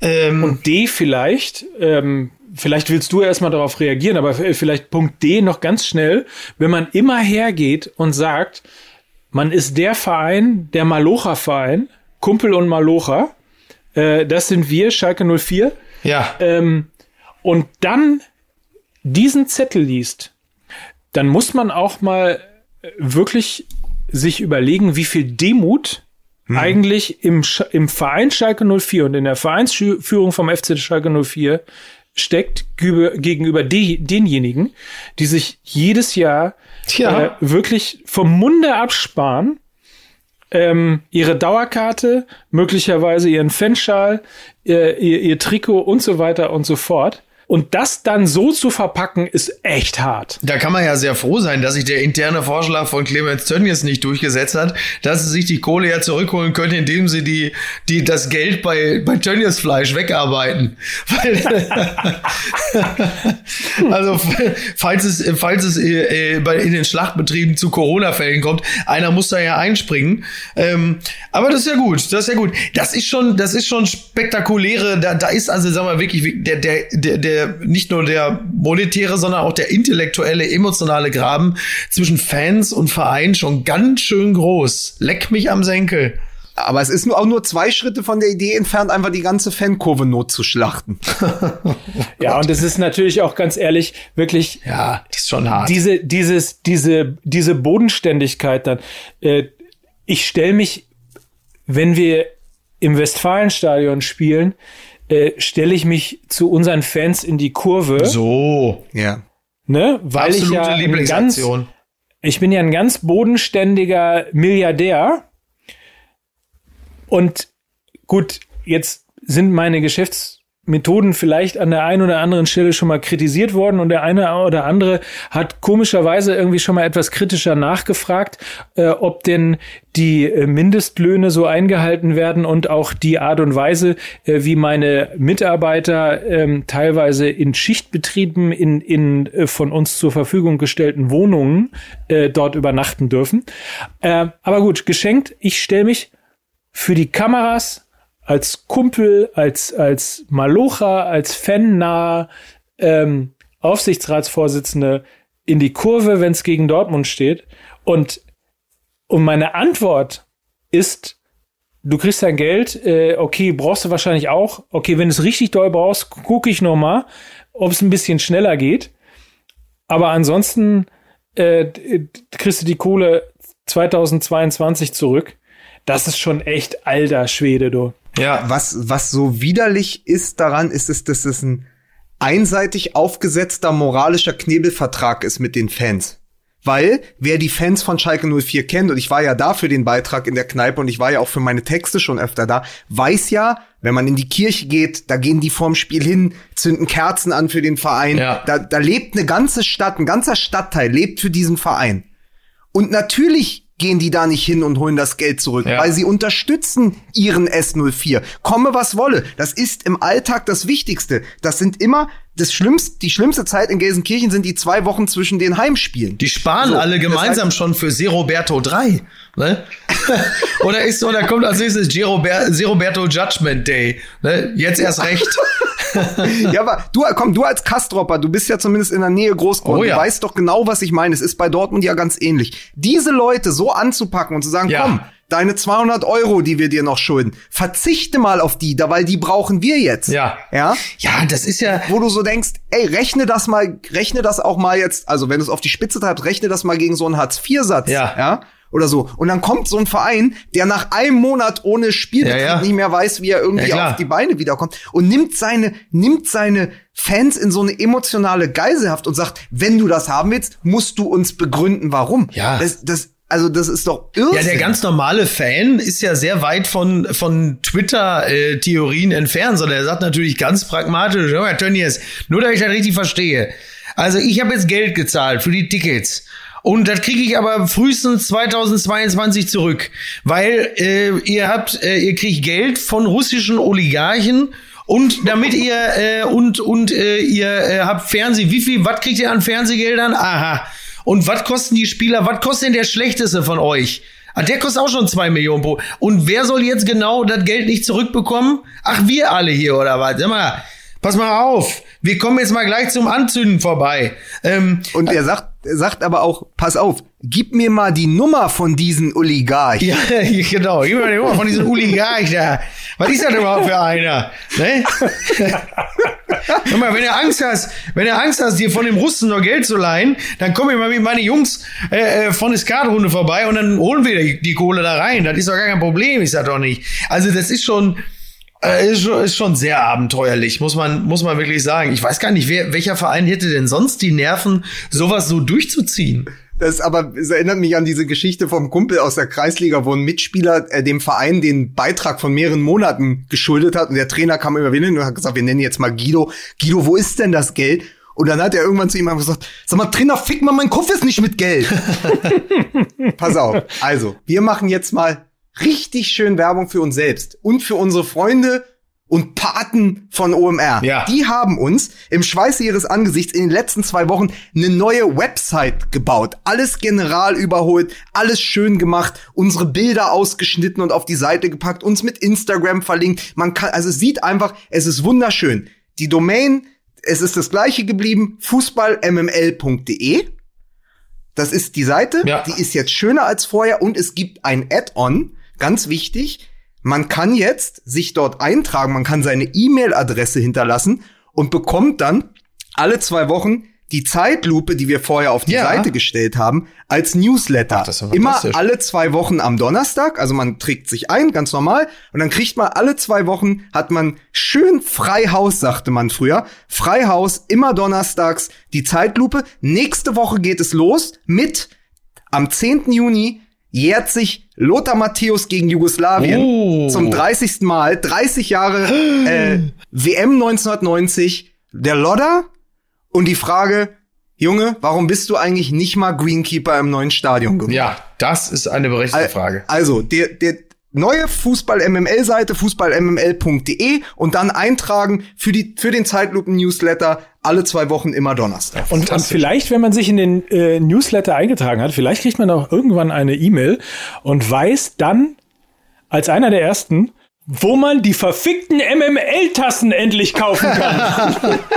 Ähm, Und D vielleicht, ähm, vielleicht willst du erstmal darauf reagieren, aber f- vielleicht Punkt D noch ganz schnell, wenn man immer hergeht und sagt, man ist der Verein, der Malocha-Verein, Kumpel und Malocha. Äh, das sind wir, Schalke 04. Ja. Ähm, und dann diesen Zettel liest, dann muss man auch mal äh, wirklich sich überlegen, wie viel Demut hm. eigentlich im, Sch im Verein Schalke 04 und in der Vereinsführung vom FC Schalke 04 steckt gegenüber de denjenigen, die sich jedes Jahr ja. äh, wirklich vom Munde absparen, ähm, ihre Dauerkarte, möglicherweise ihren Fanschal, ihr, ihr, ihr Trikot und so weiter und so fort und das dann so zu verpacken, ist echt hart. Da kann man ja sehr froh sein, dass sich der interne Vorschlag von Clemens Tönnies nicht durchgesetzt hat, dass sie sich die Kohle ja zurückholen können, indem sie die, die, das Geld bei, bei Tönnies Fleisch wegarbeiten. also, falls es, falls es äh, äh, bei, in den Schlachtbetrieben zu Corona-Fällen kommt, einer muss da ja einspringen. Ähm, aber das ist ja gut, das ist ja gut. Das ist schon, das ist schon spektakuläre, da, da ist also, sagen wir wirklich, der, der, der, der der, nicht nur der monetäre, sondern auch der intellektuelle, emotionale Graben zwischen Fans und Verein schon ganz schön groß. Leck mich am Senkel. Aber es ist nur auch nur zwei Schritte von der Idee entfernt, einfach die ganze Fankurve not zu schlachten. ja, und es ist natürlich auch ganz ehrlich, wirklich. Ja, das ist schon hart. Diese, dieses, diese, diese Bodenständigkeit dann. Äh, ich stelle mich, wenn wir im Westfalenstadion spielen, äh, stelle ich mich zu unseren Fans in die Kurve. So, ja. Ne? Weil Absolute ich ja ein ganz, ich bin ja ein ganz bodenständiger Milliardär. Und gut, jetzt sind meine Geschäfts Methoden vielleicht an der einen oder anderen Stelle schon mal kritisiert worden und der eine oder andere hat komischerweise irgendwie schon mal etwas kritischer nachgefragt, äh, ob denn die äh, Mindestlöhne so eingehalten werden und auch die Art und Weise, äh, wie meine Mitarbeiter ähm, teilweise in Schichtbetrieben in, in äh, von uns zur Verfügung gestellten Wohnungen äh, dort übernachten dürfen. Äh, aber gut, geschenkt, ich stelle mich für die Kameras als Kumpel, als, als Malocha, als Fan-nah ähm, Aufsichtsratsvorsitzende in die Kurve, wenn es gegen Dortmund steht. Und, und meine Antwort ist, du kriegst dein Geld, äh, okay, brauchst du wahrscheinlich auch. Okay, wenn du es richtig doll brauchst, gucke ich noch mal, ob es ein bisschen schneller geht. Aber ansonsten äh, kriegst du die Kohle 2022 zurück. Das ist schon echt alter Schwede, du. Ja. Was, was so widerlich ist daran, ist es, dass es ein einseitig aufgesetzter moralischer Knebelvertrag ist mit den Fans. Weil, wer die Fans von Schalke 04 kennt, und ich war ja da für den Beitrag in der Kneipe und ich war ja auch für meine Texte schon öfter da, weiß ja, wenn man in die Kirche geht, da gehen die vorm Spiel hin, zünden Kerzen an für den Verein. Ja. Da, da lebt eine ganze Stadt, ein ganzer Stadtteil lebt für diesen Verein. Und natürlich gehen die da nicht hin und holen das Geld zurück, ja. weil sie unterstützen ihren S04. Komme was wolle. Das ist im Alltag das Wichtigste. Das sind immer das schlimmste, die schlimmste Zeit in Gelsenkirchen sind die zwei Wochen zwischen den Heimspielen. Die sparen so, alle gemeinsam schon für Seroberto 3. Ne? oder ist oder kommt als nächstes Seroberto Judgment Day. Ne? Jetzt erst recht. ja, aber du, komm, du als Kastropper, du bist ja zumindest in der Nähe groß geworden. Oh, ja. Du weißt doch genau, was ich meine. Es ist bei Dortmund ja ganz ähnlich. Diese Leute so anzupacken und zu sagen, ja. komm, deine 200 Euro, die wir dir noch schulden, verzichte mal auf die, da weil die brauchen wir jetzt. Ja. Ja. Ja, das ist ja. Wo du so denkst, ey, rechne das mal, rechne das auch mal jetzt, also wenn du es auf die Spitze treibst, rechne das mal gegen so einen Hartz-IV-Satz. Ja. Ja oder so. Und dann kommt so ein Verein, der nach einem Monat ohne Spielbetrieb ja, ja. nicht mehr weiß, wie er irgendwie ja, auf die Beine wiederkommt und nimmt seine, nimmt seine Fans in so eine emotionale Geiselhaft und sagt, wenn du das haben willst, musst du uns begründen, warum. Ja. Das, das, also das ist doch irre. Ja, der ganz normale Fan ist ja sehr weit von von Twitter-Theorien entfernt, sondern er sagt natürlich ganz pragmatisch, Herr Tönnies, nur damit ich das richtig verstehe. Also ich habe jetzt Geld gezahlt für die Tickets. Und das kriege ich aber frühestens 2022 zurück, weil äh, ihr habt, äh, ihr kriegt Geld von russischen Oligarchen und damit ihr äh, und und äh, ihr äh, habt Fernseh, wie viel, was kriegt ihr an Fernsehgeldern? Aha. Und was kosten die Spieler? Was kostet denn der schlechteste von euch? Ah, der kostet auch schon zwei Millionen pro. Und wer soll jetzt genau das Geld nicht zurückbekommen? Ach, wir alle hier oder was? Sag mal, pass mal auf. Wir kommen jetzt mal gleich zum Anzünden vorbei. Ähm, und er sagt, er sagt aber auch, pass auf, gib mir mal die Nummer von diesen Oligarchen. Ja, genau. Gib mir die Nummer von diesem Oligarch da. Was ist das überhaupt für einer? Ne? Mal, wenn du Angst hast, wenn du Angst hast, dir von dem Russen noch Geld zu leihen, dann komm ich mal mit meine Jungs äh, äh von der Skatrunde vorbei und dann holen wir die, die Kohle da rein. Das ist doch gar kein Problem, ist das doch nicht. Also das ist schon, äh, ist, schon, ist schon sehr abenteuerlich, muss man, muss man wirklich sagen. Ich weiß gar nicht, wer, welcher Verein hätte denn sonst die Nerven, sowas so durchzuziehen? Das aber es erinnert mich an diese Geschichte vom Kumpel aus der Kreisliga, wo ein Mitspieler äh, dem Verein den Beitrag von mehreren Monaten geschuldet hat und der Trainer kam immer wieder hin und hat gesagt, wir nennen jetzt mal Guido. Guido, wo ist denn das Geld? Und dann hat er irgendwann zu ihm gesagt, sag mal, Trainer, fick mal, mein Kopf ist nicht mit Geld. Pass auf. Also, wir machen jetzt mal richtig schön Werbung für uns selbst und für unsere Freunde und Paten von OMR. Ja. Die haben uns im Schweiße ihres Angesichts in den letzten zwei Wochen eine neue Website gebaut. Alles general überholt, alles schön gemacht, unsere Bilder ausgeschnitten und auf die Seite gepackt, uns mit Instagram verlinkt. Man kann, also es sieht einfach, es ist wunderschön. Die Domain, es ist das gleiche geblieben, fußballmml.de. Das ist die Seite, Ja. die ist jetzt schöner als vorher und es gibt ein Add-on, ganz wichtig. Man kann jetzt sich dort eintragen, man kann seine E-Mail-Adresse hinterlassen und bekommt dann alle zwei Wochen die Zeitlupe, die wir vorher auf die Ja. Seite gestellt haben, als Newsletter. ja Immer alle zwei Wochen am Donnerstag, also man trägt sich ein, ganz normal, und dann kriegt man alle zwei Wochen, hat man schön Freihaus, sagte man früher. Freihaus, immer donnerstags, die Zeitlupe. Nächste Woche geht es los mit, am 10. Juni jährt sich Lothar Matthäus gegen Jugoslawien Oh. zum 30. Mal, 30 Jahre äh, WM 1990, der Lodder und die Frage, Junge, warum bist du eigentlich nicht mal Greenkeeper im neuen Stadion geworden? Ja, das ist eine berechtigte Frage. Also, der, der neue Fußball-MML-Seite, fußballmml.de und dann eintragen für, die, für den Zeitlupen-Newsletter alle zwei Wochen immer Donnerstag. Und, und vielleicht, wenn man sich in den äh, Newsletter eingetragen hat, vielleicht kriegt man auch irgendwann eine E-Mail und weiß dann als einer der ersten, wo man die verfickten MML-Tassen endlich kaufen kann.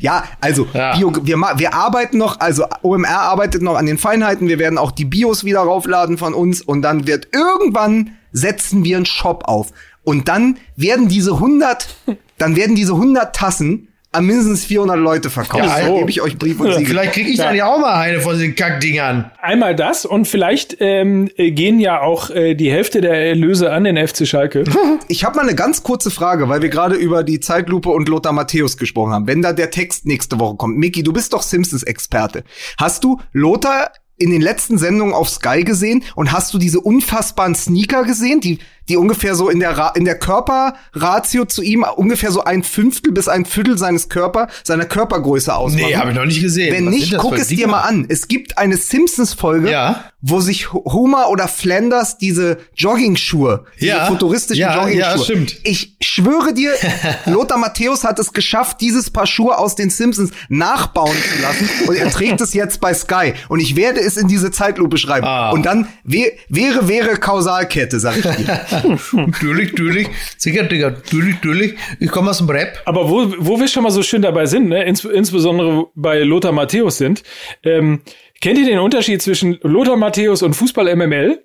Ja, also Ja. Bio, wir, wir arbeiten noch, also OMR arbeitet noch an den Feinheiten. Wir werden auch die Bios wieder raufladen von uns und dann wird irgendwann setzen wir einen Shop auf und dann werden diese 100, dann werden diese 100 Tassen an mindestens 400 Leute verkauft. Ja, so. gebe ich euch Brief und Siegel. Vielleicht kriege ich Ja. dann ja auch mal eine von den Kackdingern. Einmal das und vielleicht ähm, äh, gehen ja auch äh, die Hälfte der Erlöse an den FC Schalke. Ich habe mal eine ganz kurze Frage, weil wir gerade über die Zeitlupe und Lothar Matthäus gesprochen haben. Wenn da der Text nächste Woche kommt, Micky, du bist doch Simpsons-Experte. Hast du Lothar in den letzten Sendungen auf Sky gesehen und hast du diese unfassbaren Sneaker gesehen, die die ungefähr so in der Ra in der Körperratio zu ihm ungefähr so ein Fünftel bis ein Viertel seines Körper seiner Körpergröße ausmachen? Nee, habe ich noch nicht gesehen. Wenn Was nicht, guck es dir mal an. Es gibt eine Simpsons-Folge, Ja. wo sich Ho- Homer oder Flanders diese Jogging-Schuhe, diese Ja. futuristischen Ja, Jogging-Schuhe. ja, stimmt. Ich schwöre dir, Lothar Matthäus hat es geschafft, dieses Paar Schuhe aus den Simpsons nachbauen zu lassen und er trägt es jetzt bei Sky. Und ich werde es in diese Zeitlupe schreiben. Ah. Und dann wär, wäre, wäre Kausalkette, sag ich dir. Natürlich, natürlich. Sicher, Digga. Natürlich, natürlich. Ich komme aus dem Rap. Aber wo, wo wir schon mal so schön dabei sind, ne? Ins, insbesondere bei Lothar Matthäus sind, ähm, kennt ihr den Unterschied zwischen Lothar Matthäus und Fußball MML?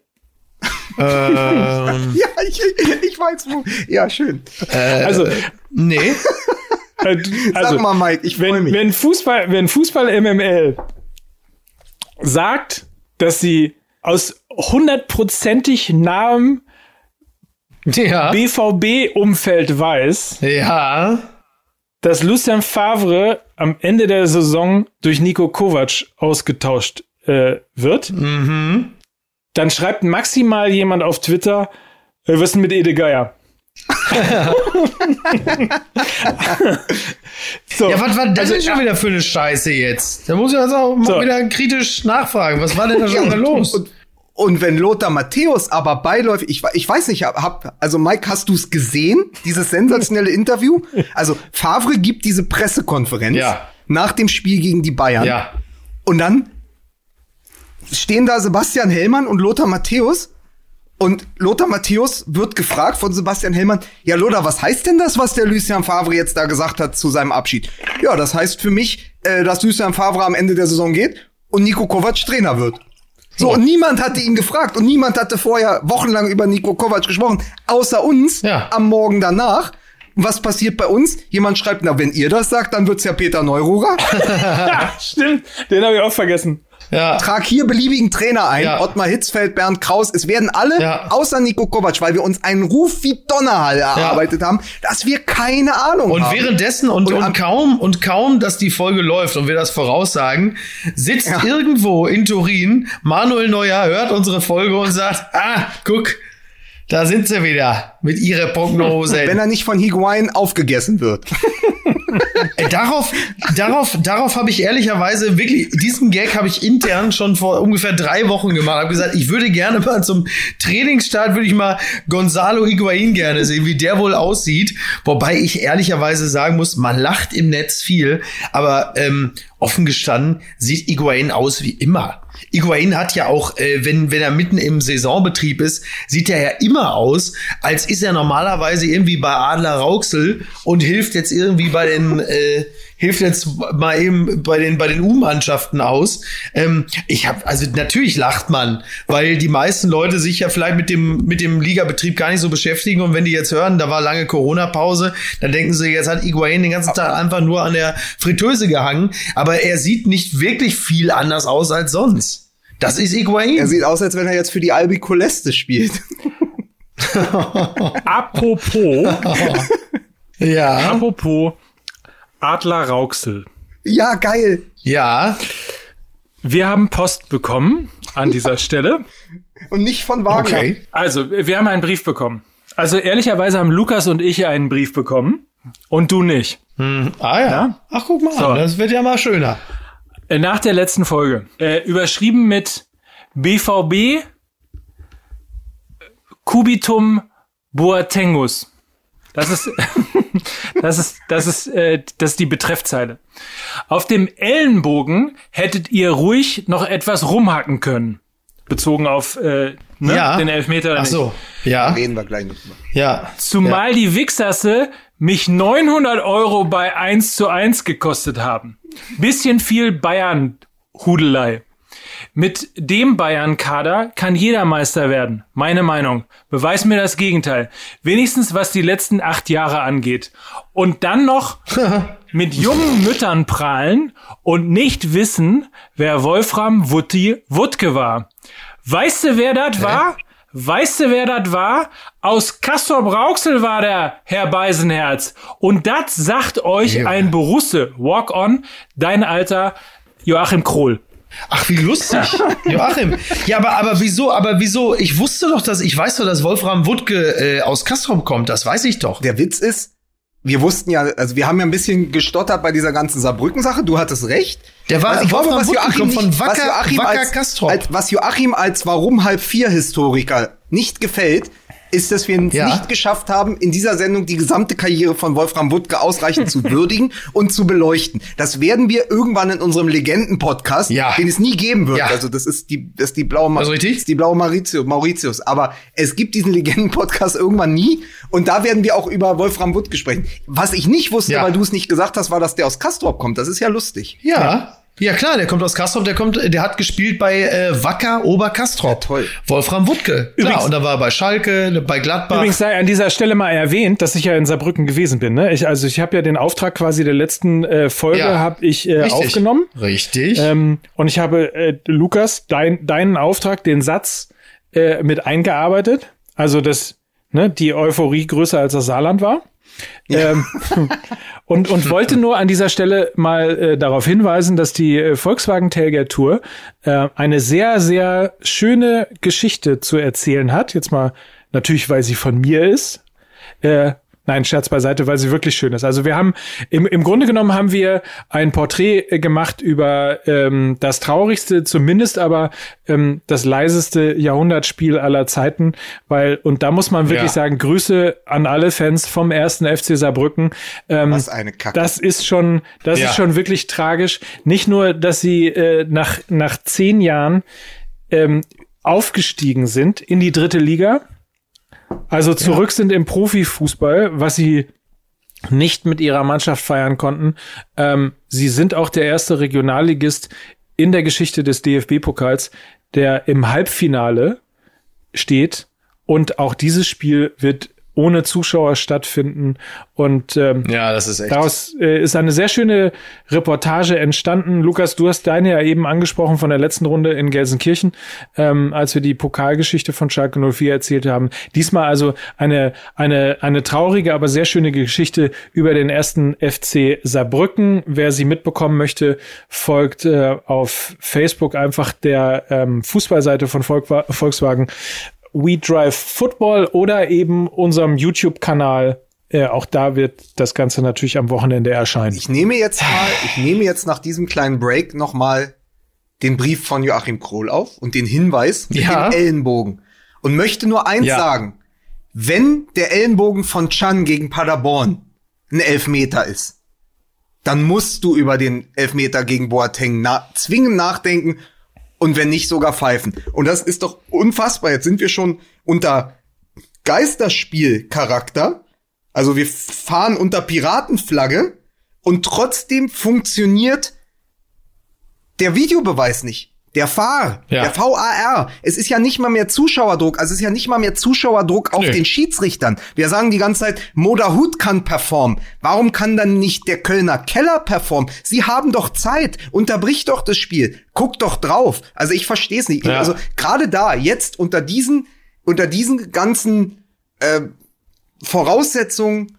ähm, ja, ich, ich weiß wo. Ja, schön. Also, nee. äh, also Sag mal, Mike, ich freue wenn, mich. wenn Fußball, wenn Fußball MML sagt, dass sie aus hundertprozentig nahem Ja. BVB-Umfeld weiß, Ja. dass Lucien Favre am Ende der Saison durch Nico Kovac ausgetauscht äh, wird, dann schreibt maximal jemand auf Twitter, äh, was ist denn mit Ede Geier? so, Ja, was war das Also, denn schon wieder für eine Scheiße jetzt? Da muss ich also auch mal So. wieder kritisch nachfragen. Was war denn da schon wieder los? Und, und wenn Lothar Matthäus aber beiläufig, ich, ich weiß nicht, hab, hab, also Mike, hast du es gesehen, dieses sensationelle Interview? Also Favre gibt diese Pressekonferenz Ja. nach dem Spiel gegen die Bayern. Ja. Und dann stehen da Sebastian Hellmann und Lothar Matthäus. Und Lothar Matthäus wird gefragt von Sebastian Hellmann, ja Lothar, was heißt denn das, was der Lucien Favre jetzt da gesagt hat zu seinem Abschied? Ja, das heißt für mich, äh, dass Lucien Favre am Ende der Saison geht und Nico Kovac Trainer wird. So, und niemand hatte ihn gefragt und niemand hatte vorher wochenlang über Nico Kovac gesprochen, außer uns Ja. am Morgen danach. Was passiert bei uns? Jemand schreibt, na, wenn ihr das sagt, dann wird's ja Peter Neururer. Stimmt, den habe ich auch vergessen. Ja. Trag hier beliebigen Trainer ein. Ja. Ottmar Hitzfeld, Bernd Kraus. Es werden alle, Ja. außer Nico Kovac, weil wir uns einen Ruf wie Donnerhall erarbeitet haben, dass wir keine Ahnung Und haben. währenddessen und, Und und, kaum und kaum, dass die Folge läuft und wir das voraussagen, sitzt irgendwo in Turin Manuel Neuer, hört unsere Folge und sagt, ah, guck, da sind sie wieder mit ihrer Prognose. wenn er nicht von Higuain aufgegessen wird. Äh, darauf, darauf, darauf habe ich ehrlicherweise wirklich, diesen Gag habe ich intern schon vor ungefähr drei Wochen gemacht. Habe gesagt, ich würde gerne mal zum Trainingsstart, würde ich mal Gonzalo Higuain gerne sehen, wie der wohl aussieht. Wobei ich ehrlicherweise sagen muss, man lacht im Netz viel, aber ähm, offen gestanden sieht Higuain aus wie immer. Higuain hat ja auch, äh, wenn, wenn er mitten im Saisonbetrieb ist, sieht er ja immer aus, als ist er normalerweise irgendwie bei Adler Rauxel und hilft jetzt irgendwie bei den, äh, hilft jetzt mal eben bei den, bei den U-Mannschaften aus. Ähm, ich habe, also natürlich lacht man, weil die meisten Leute sich ja vielleicht mit dem, mit dem Ligabetrieb gar nicht so beschäftigen und wenn die jetzt hören, da war lange Corona-Pause, dann denken sie, jetzt hat Higuain den ganzen Tag einfach nur an der Fritteuse gehangen, aber er sieht nicht wirklich viel anders aus als sonst. Das ist Higuain. Er sieht aus, als wenn er jetzt für die Albi Coleste spielt. Apropos, ja. apropos Adler Rauxel. Ja, geil. Ja. Wir haben Post bekommen an dieser Stelle. Und nicht von Wagner. Okay. Also, wir haben einen Brief bekommen. Also, ehrlicherweise haben Lukas und ich einen Brief bekommen und du nicht. Hm. Ah ja. Ja. Ach, guck mal So. an. Das wird ja mal schöner. Äh, Nach der letzten Folge. Äh, überschrieben mit BVB Cubitum Boatengus. Das ist, das ist, das ist, äh, das ist die Betreffzeile. Auf dem Ellenbogen hättet ihr ruhig noch etwas rumhacken können. Bezogen auf äh, ne, Ja. den Elfmeter. oder Ach nicht. so. Ja. Reden wir gleich noch. Ja. Zumal die Wichsasse mich 900 Euro bei 1 zu 1 gekostet haben. Bisschen viel Bayern-Hudelei. Mit dem Bayern-Kader kann jeder Meister werden. Meine Meinung. Beweis mir das Gegenteil. Wenigstens was die letzten acht Jahre angeht. Und dann noch mit jungen Müttern prahlen und nicht wissen, wer Wolfram Wutti Wuttke war. Weißt du, wer das war? Weißt du, wer das war? Aus Castrop Rauxel war der, Herr Beisenherz. Und das sagt euch Ja. ein Borusse. Walk on, dein alter Joachim Krohl. Ach, wie lustig. Joachim. Ja, aber, aber wieso, aber wieso? Ich wusste doch, dass, ich weiß doch, dass Wolfram Wuttke äh, aus Kastrop kommt. Das weiß ich doch. Der Witz ist, wir wussten ja, also wir haben ja ein bisschen gestottert bei dieser ganzen Saarbrücken-Sache. Du hattest recht. Der war- ich glaube, was Joachim, kommt von nicht- was Wacker- Joachim Wacker als, als, was Joachim als Warum halb vier Historiker nicht gefällt, ist, dass wir es Ja. nicht geschafft haben, in dieser Sendung die gesamte Karriere von Wolfram Wuttke ausreichend zu würdigen und zu beleuchten. Das werden wir irgendwann in unserem Legenden-Podcast, Ja. den es nie geben wird. Ja. Also das ist die, das ist die blaue, Ma Also richtig? ist die blaue Mauritius, Mauritius. Aber es gibt diesen Legenden-Podcast irgendwann nie. Und da werden wir auch über Wolfram Wuttke sprechen. Was ich nicht wusste, weil du es nicht gesagt hast, war, dass der aus Castrop kommt. Das ist ja lustig. Ja. Ja, klar, der kommt aus Kastrop, der kommt, der hat gespielt bei äh, Wacker Oberkastrop. Ja, toll. Wolfram Wuttke. Übrigens- Klar, und da war er bei Schalke, bei Gladbach. Übrigens sei an dieser Stelle mal erwähnt, dass ich ja in Saarbrücken gewesen bin. Ne? Ich, also ich habe ja den Auftrag quasi der letzten äh, Folge Ja. habe ich äh, Richtig. aufgenommen. Richtig. Ähm, und ich habe, äh, Lukas, dein, deinen Auftrag, den Satz äh, mit eingearbeitet. Also, dass ne, die Euphorie größer als das Saarland war. Ähm, und, und wollte nur an dieser Stelle mal äh, darauf hinweisen, dass die äh, Volkswagen Tailgate Tour äh, eine sehr, sehr schöne Geschichte zu erzählen hat. Jetzt mal natürlich, weil sie von mir ist. Äh, Nein, Scherz beiseite, weil sie wirklich schön ist. Also wir haben im, im Grunde genommen haben wir ein Porträt äh, gemacht über ähm, das traurigste, zumindest aber ähm, das leiseste Jahrhundertspiel aller Zeiten, weil und da muss man wirklich Ja. sagen Grüße an alle Fans vom ersten FC Saarbrücken. Ähm, Was eine Kacke. das ist schon, das Ja. ist schon wirklich tragisch. Nicht nur, dass sie äh, nach nach zehn Jahren ähm, aufgestiegen sind in die dritte Liga, also zurück sind im Profifußball, was sie nicht mit ihrer Mannschaft feiern konnten. Ähm, sie sind auch der erste Regionalligist in der Geschichte des DFB-Pokals, der im Halbfinale steht. Und auch dieses Spiel wird ohne Zuschauer stattfinden. Und ähm, ja, das ist echt. daraus äh, ist eine sehr schöne Reportage entstanden. Lukas, du hast deine ja eben angesprochen von der letzten Runde in Gelsenkirchen, ähm, als wir die Pokalgeschichte von Schalke 04 erzählt haben. Diesmal also eine, eine, eine traurige, aber sehr schöne Geschichte über den ersten FC Saarbrücken. Wer sie mitbekommen möchte, folgt äh, auf Facebook einfach der ähm, Fußballseite von Volkswagen We Drive Football oder eben unserem YouTube-Kanal. Äh, auch da wird das Ganze natürlich am Wochenende erscheinen. Ich nehme jetzt mal, ich nehme jetzt nach diesem kleinen Break noch mal den Brief von Joachim Krohl auf und den Hinweis mit Ja. dem Ellenbogen und möchte nur eins Ja. sagen: Wenn der Ellenbogen von Chan gegen Paderborn ein Elfmeter ist, dann musst du über den Elfmeter gegen Boateng na zwingend nachdenken und wenn nicht sogar pfeifen. Und das ist doch unfassbar. Jetzt sind wir schon unter Geisterspielcharakter. Also wir fahren unter Piratenflagge und trotzdem funktioniert der Videobeweis nicht. Der VAR, Ja. der VAR. Es ist ja nicht mal mehr Zuschauerdruck, also es ist ja nicht mal mehr Zuschauerdruck auf Nö. den Schiedsrichtern. Wir sagen die ganze Zeit, Moderhut kann performen. Warum kann dann nicht der Kölner Keller performen? Sie haben doch Zeit. Unterbrich doch das Spiel. Guck doch drauf. Also ich verstehe es nicht. Ja. Also gerade da, jetzt unter diesen, unter diesen ganzen äh, Voraussetzungen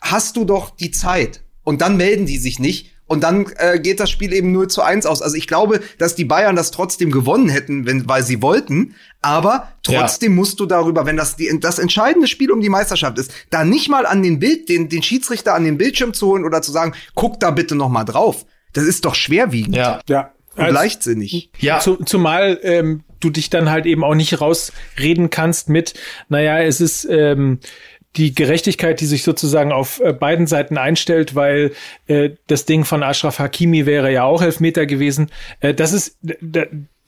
hast du doch die Zeit. Und dann melden die sich nicht. Und dann äh, geht das Spiel eben 0 zu 1 aus. Also ich glaube, dass die Bayern das trotzdem gewonnen hätten, wenn, weil sie wollten. Aber trotzdem musst du darüber, wenn das die, das entscheidende Spiel um die Meisterschaft ist, da nicht mal an den Bild, den, den Schiedsrichter an den Bildschirm zu holen oder zu sagen, guck da bitte noch mal drauf. Das ist doch schwerwiegend Ja. Ja. und Als- leichtsinnig. Ja. Zu, zumal ähm, du dich dann halt eben auch nicht rausreden kannst mit, naja, es ist ähm, die Gerechtigkeit, die sich sozusagen auf äh, beiden Seiten einstellt, weil äh, das Ding von Ashraf Hakimi wäre ja auch Elfmeter gewesen. Äh, das ist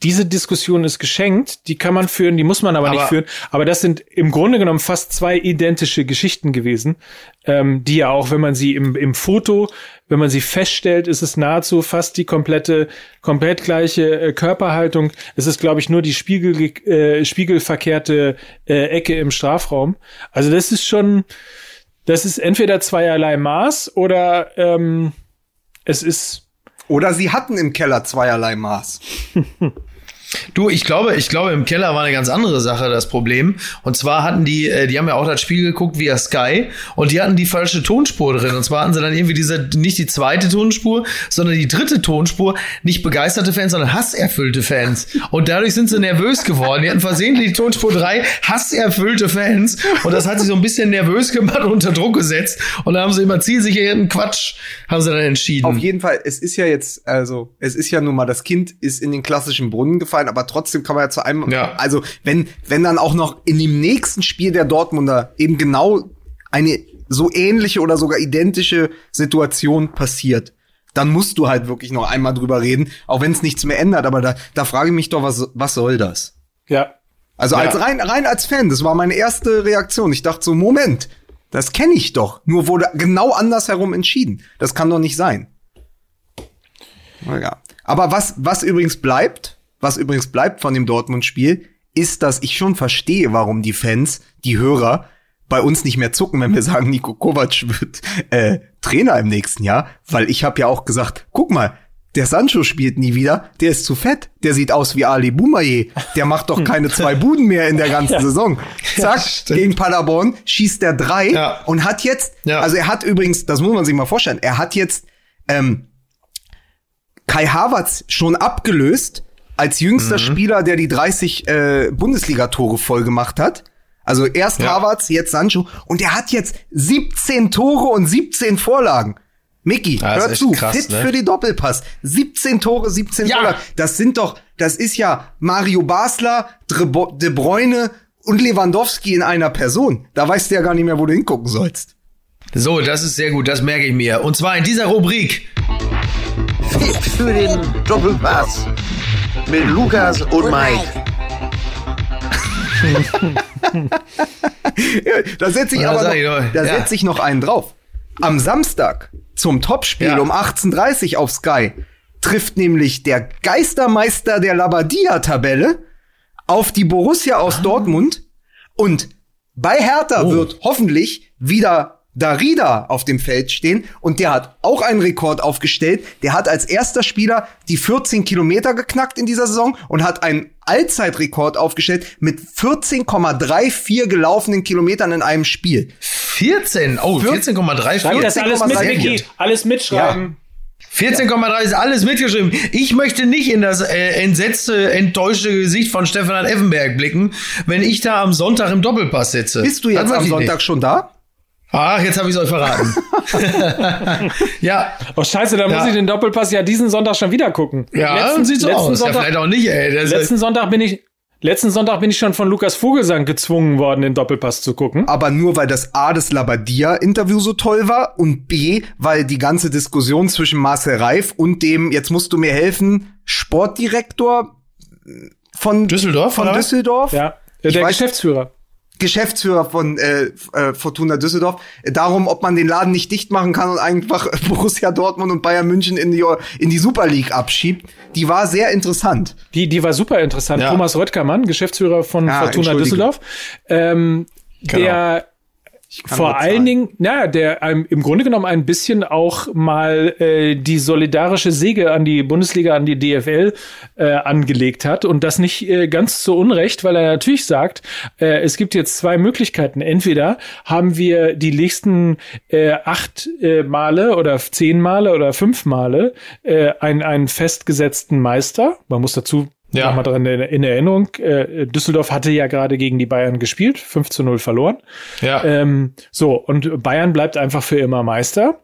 diese Diskussion ist geschenkt, die kann man führen, die muss man aber, nicht Aber- führen. Aber das sind im Grunde genommen fast zwei identische Geschichten gewesen, ähm, die ja auch, wenn man sie im, im Foto, wenn man sie feststellt, ist es nahezu fast die komplette, komplett gleiche äh, Körperhaltung. Es ist, glaube ich, nur die Spiegel, äh, spiegelverkehrte äh, Ecke im Strafraum. Also das ist schon, das ist entweder zweierlei Maß oder ähm, es ist Oder sie hatten im Keller zweierlei Maß. Du, ich glaube, ich glaube, im Keller war eine ganz andere Sache das Problem. Und zwar hatten die, äh, die haben ja auch das Spiel geguckt via Sky und die hatten die falsche Tonspur drin. Und zwar hatten sie dann irgendwie diese, nicht die zweite Tonspur, sondern die dritte Tonspur. Nicht begeisterte Fans, sondern hasserfüllte Fans. Und dadurch sind sie nervös geworden. Die hatten versehentlich die Tonspur 3, hasserfüllte Fans. Und das hat sie so ein bisschen nervös gemacht und unter Druck gesetzt. Und da haben sie immer zielsicherten Quatsch, haben sie dann entschieden. Auf jeden Fall, es ist ja jetzt, also, es ist ja nun mal, das Kind ist in den klassischen Brunnen gefallen, aber trotzdem kann man ja zu einem, Ja. also, wenn, wenn dann auch noch in dem nächsten Spiel der Dortmunder eben genau eine so ähnliche oder sogar identische Situation passiert, dann musst du halt wirklich noch einmal drüber reden, auch wenn es nichts mehr ändert, aber da, da frage ich mich doch, was, was soll das? ja Also Ja. als rein, rein als Fan, das war meine erste Reaktion. Ich dachte so, Moment, das kenne ich doch. Nur wurde genau andersherum entschieden. Das kann doch nicht sein. Na ja. Aber was, was übrigens bleibt, was übrigens bleibt von dem Dortmund-Spiel, ist, dass ich schon verstehe, warum die Fans, die Hörer, bei uns nicht mehr zucken, wenn wir sagen, Nico Kovac wird äh, Trainer im nächsten Jahr, weil ich habe ja auch gesagt, guck mal, der Sancho spielt nie wieder, der ist zu fett, der sieht aus wie Ali Boumaier, der macht doch keine zwei Buden mehr in der ganzen Saison. Zack, stimmt. gegen Paderborn schießt der drei Ja. und hat jetzt, Ja. also er hat übrigens, das muss man sich mal vorstellen, er hat jetzt ähm, Kai Havertz schon abgelöst als jüngster Spieler, der die 30 äh, Bundesliga-Tore voll gemacht hat. Also erst Ja. Havertz, jetzt Sancho. Und der hat jetzt 17 Tore und 17 Vorlagen. Ja, ist hör zu, krass, fit ne? für die Doppelpass. 17 Tore, 17 Ja. Vorlagen. Das sind doch, das ist ja Mario Basler, De Bruyne und Lewandowski in einer Person. Da weißt du ja gar nicht mehr, wo du hingucken sollst. So, das ist sehr gut, das merke ich mir. Und zwar in dieser Rubrik. Fit für den Doppelpass mit Lukas und Mike. Ja, da setze ich aber noch, ich da Ja. setze ich noch einen drauf. Am Samstag zum Topspiel Ja. um 18.30 auf Sky trifft nämlich der Geistermeister der Labadia-Tabelle auf die Borussia aus Dortmund und bei Hertha wird hoffentlich wieder Darida auf dem Feld stehen und der hat auch einen Rekord aufgestellt. Der hat als erster Spieler die 14 Kilometer geknackt in dieser Saison und hat einen Allzeitrekord aufgestellt mit 14,34 gelaufenen Kilometern in einem Spiel. 14, oh, 14,3 Schreib das alles mit, 14,3 Vicky. Alles mitschreiben. 14,3 ist alles mitgeschrieben. Ich möchte nicht in das äh, entsetzte, enttäuschte Gesicht von Stefan Effenberg blicken, wenn ich da am Sonntag im Doppelpass sitze. Bist du jetzt am Sonntag nicht. schon da? Ach, jetzt habe ich es euch verraten. ja, Oh scheiße, dann Ja. muss ich den Doppelpass ja diesen Sonntag schon wieder gucken. ja, letzten, sieht so letzten aus. Ja, Sonntag, vielleicht auch nicht, ey. Das letzten Sonntag bin ich letzten Sonntag bin ich schon von Lukas Vogelsang gezwungen worden, den Doppelpass zu gucken. Aber nur weil das A des Labadia-Interview so toll war und B, weil die ganze Diskussion zwischen Marcel Reif und dem, jetzt musst du mir helfen, Sportdirektor von Düsseldorf, von oder? Düsseldorf, Ja, der weiß- Geschäftsführer. Geschäftsführer von äh, äh, Fortuna Düsseldorf, äh, darum, ob man den Laden nicht dicht machen kann und einfach Borussia Dortmund und Bayern München in die, in die Super League abschiebt. Die war sehr interessant. Die, die war super interessant. Ja. Thomas Röttgermann, Geschäftsführer von Ah, Fortuna. Düsseldorf. Ähm, Genau. Der vor allen. Dingen, na, der ähm, im Grunde genommen ein bisschen auch mal äh, die solidarische Säge an die Bundesliga, an die DFL äh, angelegt hat und das nicht äh, ganz zu Unrecht, weil er natürlich sagt, äh, es gibt jetzt zwei Möglichkeiten. Entweder haben wir die nächsten äh, acht äh, Male oder zehn Male oder fünf Male äh, einen, einen festgesetzten Meister. Man muss dazu Ja. nochmal dran in, in Erinnerung, äh, Düsseldorf hatte ja gerade gegen die Bayern gespielt, 5 zu 0 verloren. ja. Ähm, so, und Bayern bleibt einfach für immer Meister.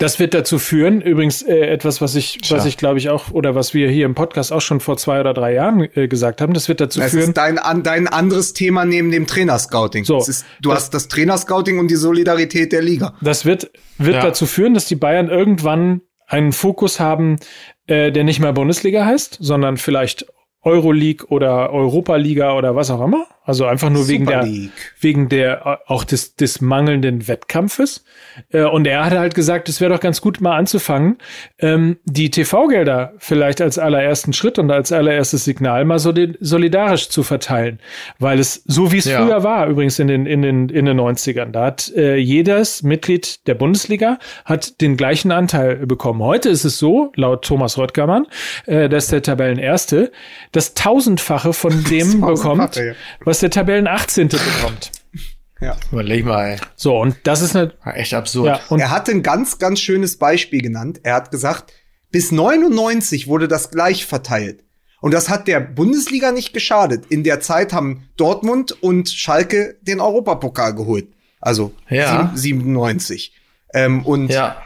Das wird dazu führen, übrigens äh, etwas, was ich, was ich glaube ich auch, oder was wir hier im Podcast auch schon vor zwei oder drei Jahren äh, gesagt haben, das wird dazu Das führen, ist dein, an, dein anderes Thema neben dem Trainerscouting. So. Das ist, du Das- hast das Trainerscouting und die Solidarität der Liga. das wird, wird Ja. dazu führen, dass die Bayern irgendwann einen Fokus haben, äh, der nicht mehr Bundesliga heißt, sondern vielleicht Euroleague oder Europa Liga oder was auch immer. Also einfach nur wegen der, League. wegen der äh, auch des, des mangelnden Wettkampfes. Äh, und er hatte halt gesagt, es wäre doch ganz gut mal anzufangen, ähm, die TV-Gelder vielleicht als allerersten Schritt und als allererstes Signal mal soli- solidarisch zu verteilen. Weil es, so wie es Ja. früher war, übrigens in den, in den, in den 90ern, da hat äh, jedes Mitglied der Bundesliga hat den gleichen Anteil bekommen. Heute ist es so, laut Thomas Röttgermann, äh, dass der Tabellenerste das Tausendfache von dem Tausendfache, bekommt, ja. Was der Tabellen 18. bekommt. Überleg mal, ey. So, und das ist eine, War Echt absurd. ja, und er hat ein ganz, ganz schönes Beispiel genannt. Er hat gesagt, bis 99 wurde das gleich verteilt. Und das hat der Bundesliga nicht geschadet. In der Zeit haben Dortmund und Schalke den Europapokal geholt. Also Ja. sieb- 97. Ähm, und Ja.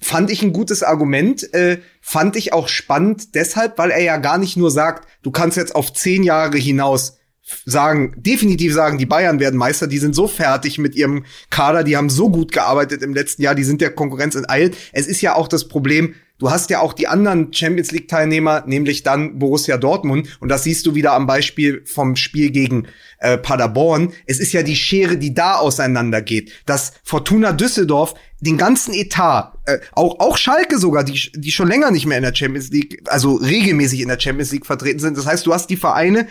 fand ich ein gutes Argument, äh, fand ich auch spannend deshalb, weil er ja gar nicht nur sagt, du kannst jetzt auf zehn Jahre hinaus sagen, definitiv sagen, die Bayern werden Meister, die sind so fertig mit ihrem Kader, die haben so gut gearbeitet im letzten Jahr, die sind der Konkurrenz enteilt. Es ist ja auch das Problem, du hast ja auch die anderen Champions League Teilnehmer, nämlich dann Borussia Dortmund und das siehst du wieder am Beispiel vom Spiel gegen äh, Paderborn. Es ist ja die Schere, die da auseinander geht, dass Fortuna Düsseldorf den ganzen Etat, äh, auch auch Schalke sogar, die die schon länger nicht mehr in der Champions League, also regelmäßig in der Champions League vertreten sind. Das heißt, du hast die Vereine,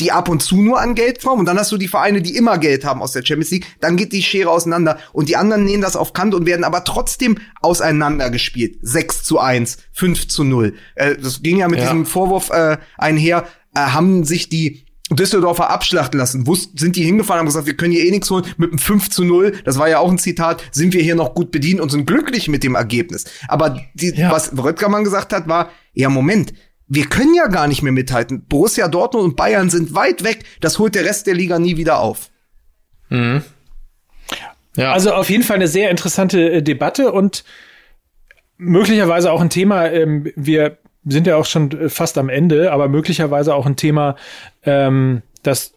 die ab und zu nur an Geld kommen und dann hast du die Vereine, die immer Geld haben aus der Champions League, dann geht die Schere auseinander und die anderen nehmen das auf Kant und werden aber trotzdem auseinandergespielt. 6 zu 1, 5 zu 0. Äh, das ging ja mit Ja. diesem Vorwurf äh, einher, äh, haben sich die Düsseldorfer abschlachten lassen. Sind die hingefahren, haben gesagt, wir können hier eh nichts holen. Mit einem 5 zu 0, das war ja auch ein Zitat, sind wir hier noch gut bedient und sind glücklich mit dem Ergebnis. Aber die, Ja. was Röttgermann gesagt hat, war, ja, Moment, wir können ja gar nicht mehr mithalten. Borussia Dortmund und Bayern sind weit weg. Das holt der Rest der Liga nie wieder auf. Ja. Also auf jeden Fall eine sehr interessante äh, Debatte und möglicherweise auch ein Thema, ähm, wir sind ja auch schon äh, fast am Ende, aber möglicherweise auch ein Thema, ähm, das,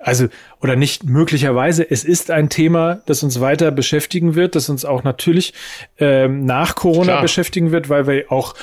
also, oder nicht möglicherweise, es ist ein Thema, das uns weiter beschäftigen wird, das uns auch natürlich ähm, nach Corona Klar. beschäftigen wird, weil wir auch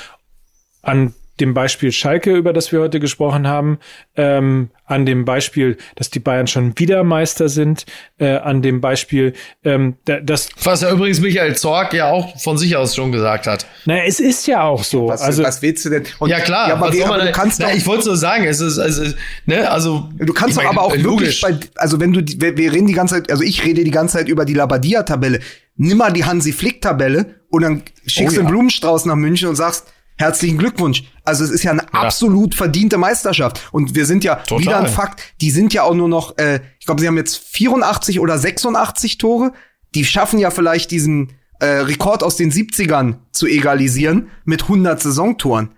an dem Beispiel Schalke, über das wir heute gesprochen haben, ähm, an dem Beispiel, dass die Bayern schon wieder Meister sind, äh, an dem Beispiel, ähm, das was ja übrigens Michael Zorg ja auch von sich aus schon gesagt hat. Na, es ist ja auch so. Was, also was willst du denn? Und, ja klar, ja, aber, wie, aber du kannst na, doch, ich wollte so sagen, es ist also ne, also du kannst doch mein, aber auch logisch. wirklich bei, also wenn du wir, wir reden die ganze Zeit, also ich rede die ganze Zeit über die Labadia Tabelle. Nimm mal die Hansi Flick Tabelle und dann schickst du Oh ja. einen Blumenstrauß nach München und sagst Herzlichen Glückwunsch. Also es ist ja eine absolut verdiente Meisterschaft. Und wir sind ja Total. wieder ein Fakt, die sind ja auch nur noch, äh, ich glaube, sie haben jetzt 84 oder 86 Tore. Die schaffen ja vielleicht diesen äh, Rekord aus den 70ern zu egalisieren mit 100 Saisontoren.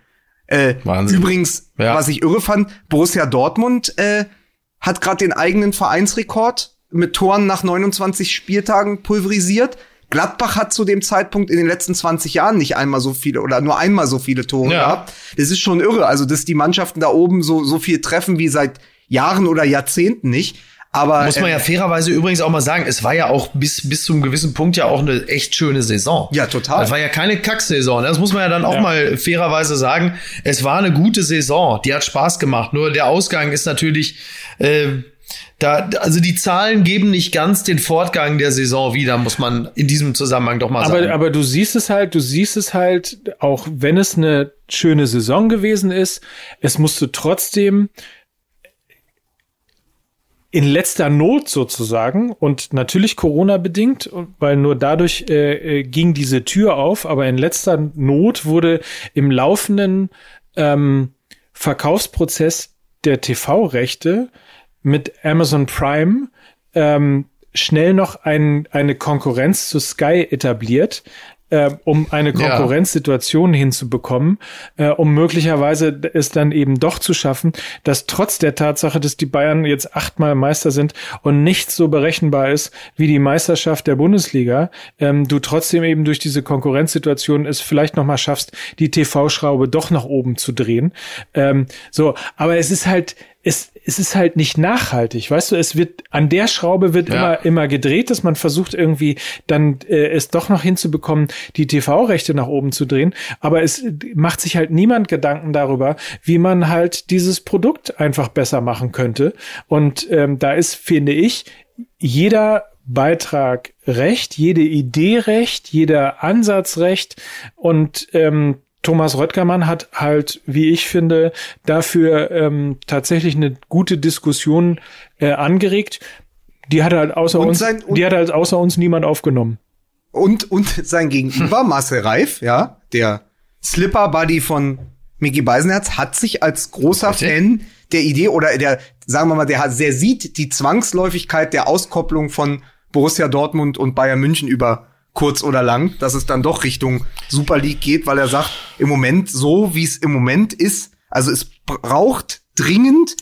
Äh, Wahnsinn. übrigens, Ja. was ich irre fand, Borussia Dortmund äh, hat gerade den eigenen Vereinsrekord mit Toren nach 29 Spieltagen pulverisiert. Gladbach hat zu dem Zeitpunkt in den letzten 20 Jahren nicht einmal so viele oder nur einmal so viele Tore Ja. gehabt. Das ist schon irre. Also, dass die Mannschaften da oben so, so viel treffen wie seit Jahren oder Jahrzehnten nicht. Aber Muss man äh, ja fairerweise übrigens auch mal sagen, es war ja auch bis, bis zu einem gewissen Punkt ja auch eine echt schöne Saison. Ja, total. Das war ja keine Kacksaison. Das muss man ja dann auch mal fairerweise sagen. Es war eine gute Saison. Die hat Spaß gemacht. Nur der Ausgang ist natürlich, äh, da, also die Zahlen geben nicht ganz den Fortgang der Saison wieder, muss man in diesem Zusammenhang doch mal aber, sagen. aber du siehst es halt, du siehst es halt, auch wenn es eine schöne Saison gewesen ist, es musste trotzdem in letzter Not sozusagen und natürlich Corona bedingt, weil nur dadurch äh, äh, ging diese Tür auf, aber in letzter Not wurde im laufenden ähm, Verkaufsprozess der TV-Rechte mit Amazon Prime ähm, schnell noch ein, eine Konkurrenz zu Sky etabliert, äh, um eine Ja. Konkurrenzsituation hinzubekommen, äh, um möglicherweise es dann eben doch zu schaffen, dass trotz der Tatsache, dass die Bayern jetzt achtmal Meister sind und nichts so berechenbar ist wie die Meisterschaft der Bundesliga, ähm, du trotzdem eben durch diese Konkurrenzsituation es vielleicht noch mal schaffst, die TV-Schraube doch nach oben zu drehen. Ähm, so, aber es ist halt es, es ist halt nicht nachhaltig, weißt du, es wird an der Schraube wird Ja. immer immer gedreht, dass man versucht irgendwie dann äh, es doch noch hinzubekommen, die TV-Rechte nach oben zu drehen, aber es macht sich halt niemand Gedanken darüber, wie man halt dieses Produkt einfach besser machen könnte. Und ähm, da ist finde ich jeder Beitrag recht, jede Idee recht, jeder Ansatz recht. Und ähm, Thomas Röttgermann hat halt, wie ich finde, dafür ähm, tatsächlich eine gute Diskussion äh, angeregt. Die hat halt außer Und uns, sein- die hat halt außer uns niemand aufgenommen. und, und sein Gegenüber, Marcel Reif, ja, der Slipper-Buddy von Mickey Beisenherz, hat sich als großer. Fan der Idee oder der, sagen wir mal, der, hat- der sieht die Zwangsläufigkeit der Auskopplung von Borussia Dortmund und Bayern München über kurz oder lang, dass es dann doch Richtung Super League geht, weil er sagt, im Moment so, wie es im Moment ist, also es braucht dringend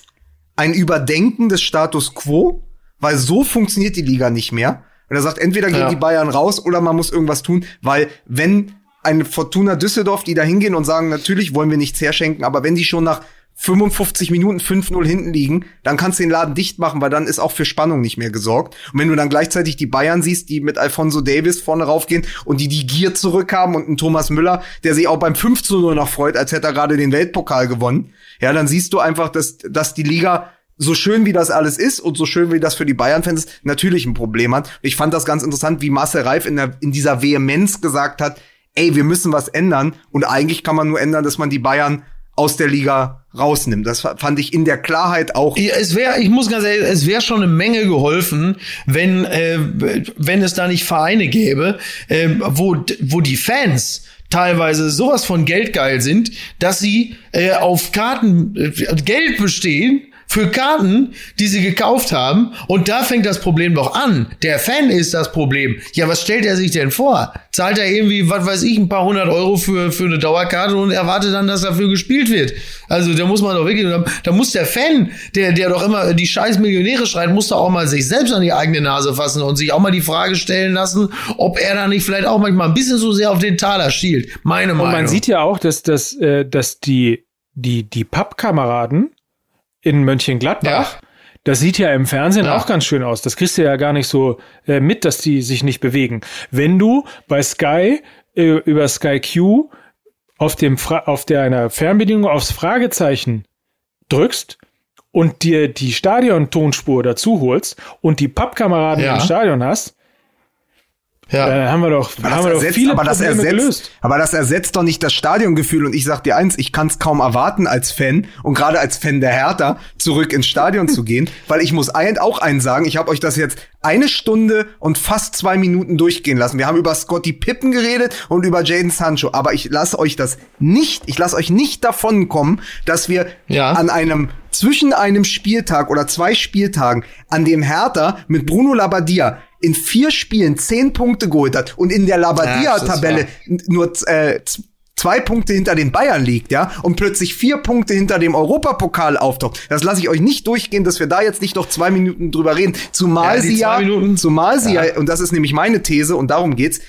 ein Überdenken des Status quo, weil so funktioniert die Liga nicht mehr. Und er sagt, entweder gehen Ja. die Bayern raus oder man muss irgendwas tun, weil wenn eine Fortuna Düsseldorf, die da hingehen und sagen, natürlich wollen wir nichts herschenken, aber wenn die schon nach 55 Minuten 5-0 hinten liegen, dann kannst du den Laden dicht machen, weil dann ist auch für Spannung nicht mehr gesorgt. Und wenn du dann gleichzeitig die Bayern siehst, die mit Alfonso Davis vorne raufgehen und die die Gier zurückhaben und einen Thomas Müller, der sich auch beim 5 zu 0 noch freut, als hätte er gerade den Weltpokal gewonnen, ja, dann siehst du einfach, dass, dass die Liga so schön wie das alles ist und so schön wie das für die Bayern-Fans ist, natürlich ein Problem hat. Ich fand das ganz interessant, wie Marcel Reif in, der, in dieser Vehemenz gesagt hat, ey, wir müssen was ändern und eigentlich kann man nur ändern, dass man die Bayern aus der Liga rausnimmt. Das fa- fand ich in der Klarheit auch. Ja, es wäre, ich muss ganz ehrlich, es wäre schon eine Menge geholfen, wenn äh, wenn es da nicht Vereine gäbe, äh, wo wo die Fans teilweise sowas von geldgeil sind, dass sie äh, auf Karten äh, Geld bestehen für Karten, die sie gekauft haben. Und da fängt das Problem doch an. Der Fan ist das Problem. Ja, was stellt er sich denn vor? Zahlt er irgendwie, was weiß ich, ein paar hundert Euro für, für eine Dauerkarte und erwartet dann, dass dafür gespielt wird? Also da muss man doch wirklich, da muss der Fan, der, der doch immer die scheiß Millionäre schreit, muss doch auch mal sich selbst an die eigene Nase fassen und sich auch mal die Frage stellen lassen, ob er da nicht vielleicht auch manchmal ein bisschen so sehr auf den Taler schielt. Meine Meinung. Und man sieht ja auch, dass, dass, äh, dass die, die, die Pappkameraden in Mönchengladbach, Ja. das sieht ja im Fernsehen Ja. auch ganz schön aus. Das kriegst du ja gar nicht so äh, mit, dass die sich nicht bewegen. Wenn du bei Sky äh, über Sky Q auf dem Fra auf der einer Fernbedienung aufs Fragezeichen drückst und dir die Stadion-Tonspur dazu holst und die Pappkameraden Ja. im Stadion hast, Ja. dann haben wir doch, Aber haben das, wir doch ersetzt, viele aber, das Probleme ersetzt, gelöst. aber das ersetzt doch nicht das Stadiongefühl. Und ich sag dir eins, ich kann es kaum erwarten als Fan und gerade als Fan der Hertha zurück ins Stadion zu gehen, weil ich muss ein, auch eins sagen, ich habe euch das jetzt eine Stunde und fast zwei Minuten durchgehen lassen. Wir haben über Scotty Pippen geredet und über Jaden Sancho, aber ich lasse euch das nicht, ich lasse euch nicht davon kommen, dass wir Ja. an einem zwischen einem Spieltag oder zwei Spieltagen, an dem Hertha mit Bruno Labbadia in vier Spielen zehn Punkte geholt hat und in der Ja, war- n- nur äh, zwei Punkte hinter den Bayern liegt, ja, und plötzlich vier Punkte hinter dem Europapokal auftaucht. Das lasse ich euch nicht durchgehen, dass wir da jetzt nicht noch zwei Minuten drüber reden. Zumal Ja, sie ja, zumal sie Ja. ja, und das ist nämlich meine These und darum geht's,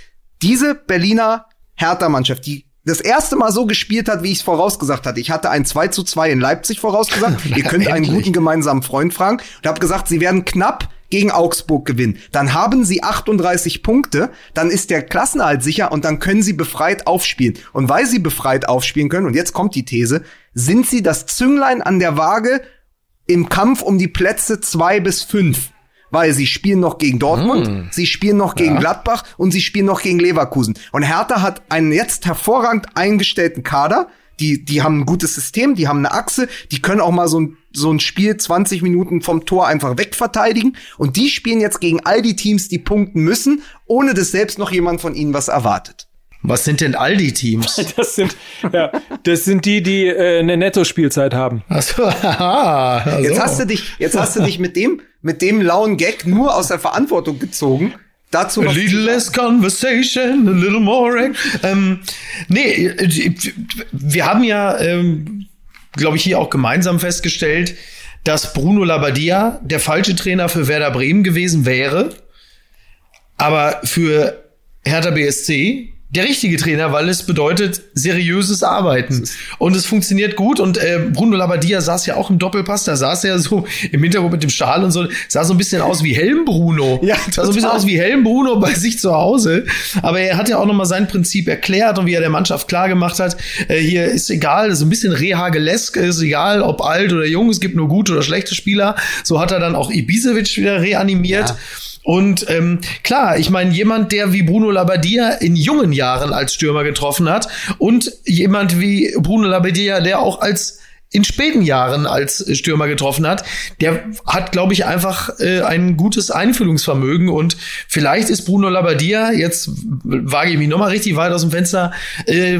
diese Berliner Hertha-Mannschaft, die das erste Mal so gespielt hat, wie ich es vorausgesagt hatte. Ich hatte ein 2 zu 2 in Leipzig vorausgesagt. Ihr könnt einen guten gemeinsamen Freund fragen und habe gesagt, sie werden knapp gegen Augsburg gewinnen. Dann haben sie 38 Punkte, dann ist der Klassenerhalt sicher und dann können sie befreit aufspielen. Und weil sie befreit aufspielen können, und jetzt kommt die These, sind sie das Zünglein an der Waage im Kampf um die Plätze zwei bis fünf. Weil sie spielen noch gegen Dortmund, sie spielen noch gegen Gladbach und sie spielen noch gegen Leverkusen. Und Hertha hat einen jetzt hervorragend eingestellten Kader. Die, die haben ein gutes System, die haben eine Achse, die können auch mal so ein, so ein Spiel 20 Minuten vom Tor einfach wegverteidigen. Und die spielen jetzt gegen all die Teams, die punkten müssen, ohne dass selbst noch jemand von ihnen was erwartet. Was sind denn all die Teams? Das sind, ja, das sind die, die äh, eine Netto-Spielzeit haben. Achso, haha. Also. Jetzt hast du dich, jetzt hast du dich mit dem, mit dem lauen Gag nur aus der Verantwortung gezogen. Dazu A little less conversation, a little more. Ähm, nee, äh, wir haben ja, ähm, glaube ich, hier auch gemeinsam festgestellt, dass Bruno Labbadia der falsche Trainer für Werder Bremen gewesen wäre, aber für Hertha BSC der richtige Trainer, weil es bedeutet seriöses Arbeiten. Und es funktioniert gut. Und äh, Bruno Labbadia saß ja auch im Doppelpass, da saß er so im Hintergrund mit dem Schal und so, sah so ein bisschen aus wie Helm Bruno. Ja, sah so ein bisschen total. aus wie Helm Bruno bei sich zu Hause. Aber er hat ja auch nochmal sein Prinzip erklärt und wie er der Mannschaft klar gemacht hat, äh, hier ist egal, so ein bisschen Rehagelesk, ist egal, ob alt oder jung, es gibt nur gute oder schlechte Spieler. So hat er dann auch Ibisevic wieder reanimiert. Und ähm, klar, ich meine, jemand, der wie Bruno Labbadia in jungen Jahren als Stürmer getroffen hat und jemand wie Bruno Labbadia, der auch als in späten Jahren als Stürmer getroffen hat, der hat, glaube ich, einfach äh, ein gutes Einfühlungsvermögen und vielleicht ist Bruno Labbadia, jetzt wage ich mich nochmal richtig weit aus dem Fenster, äh,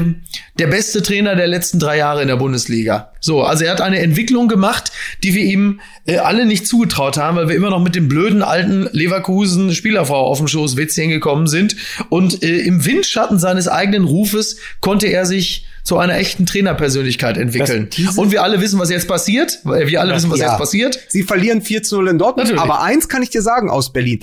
der beste Trainer der letzten drei Jahre in der Bundesliga. So, also er hat eine Entwicklung gemacht, die wir ihm äh, alle nicht zugetraut haben, weil wir immer noch mit dem blöden alten Leverkusen Spielerfrau auf dem Schoß Witzchen gekommen sind und äh, im Windschatten seines eigenen Rufes konnte er sich zu einer echten Trainerpersönlichkeit entwickeln. Und wir alle wissen, was jetzt passiert. weil Wir alle wissen, was Ja. jetzt passiert. Sie verlieren 4 zu 0 in Dortmund. Natürlich. Aber eins kann ich dir sagen aus Berlin.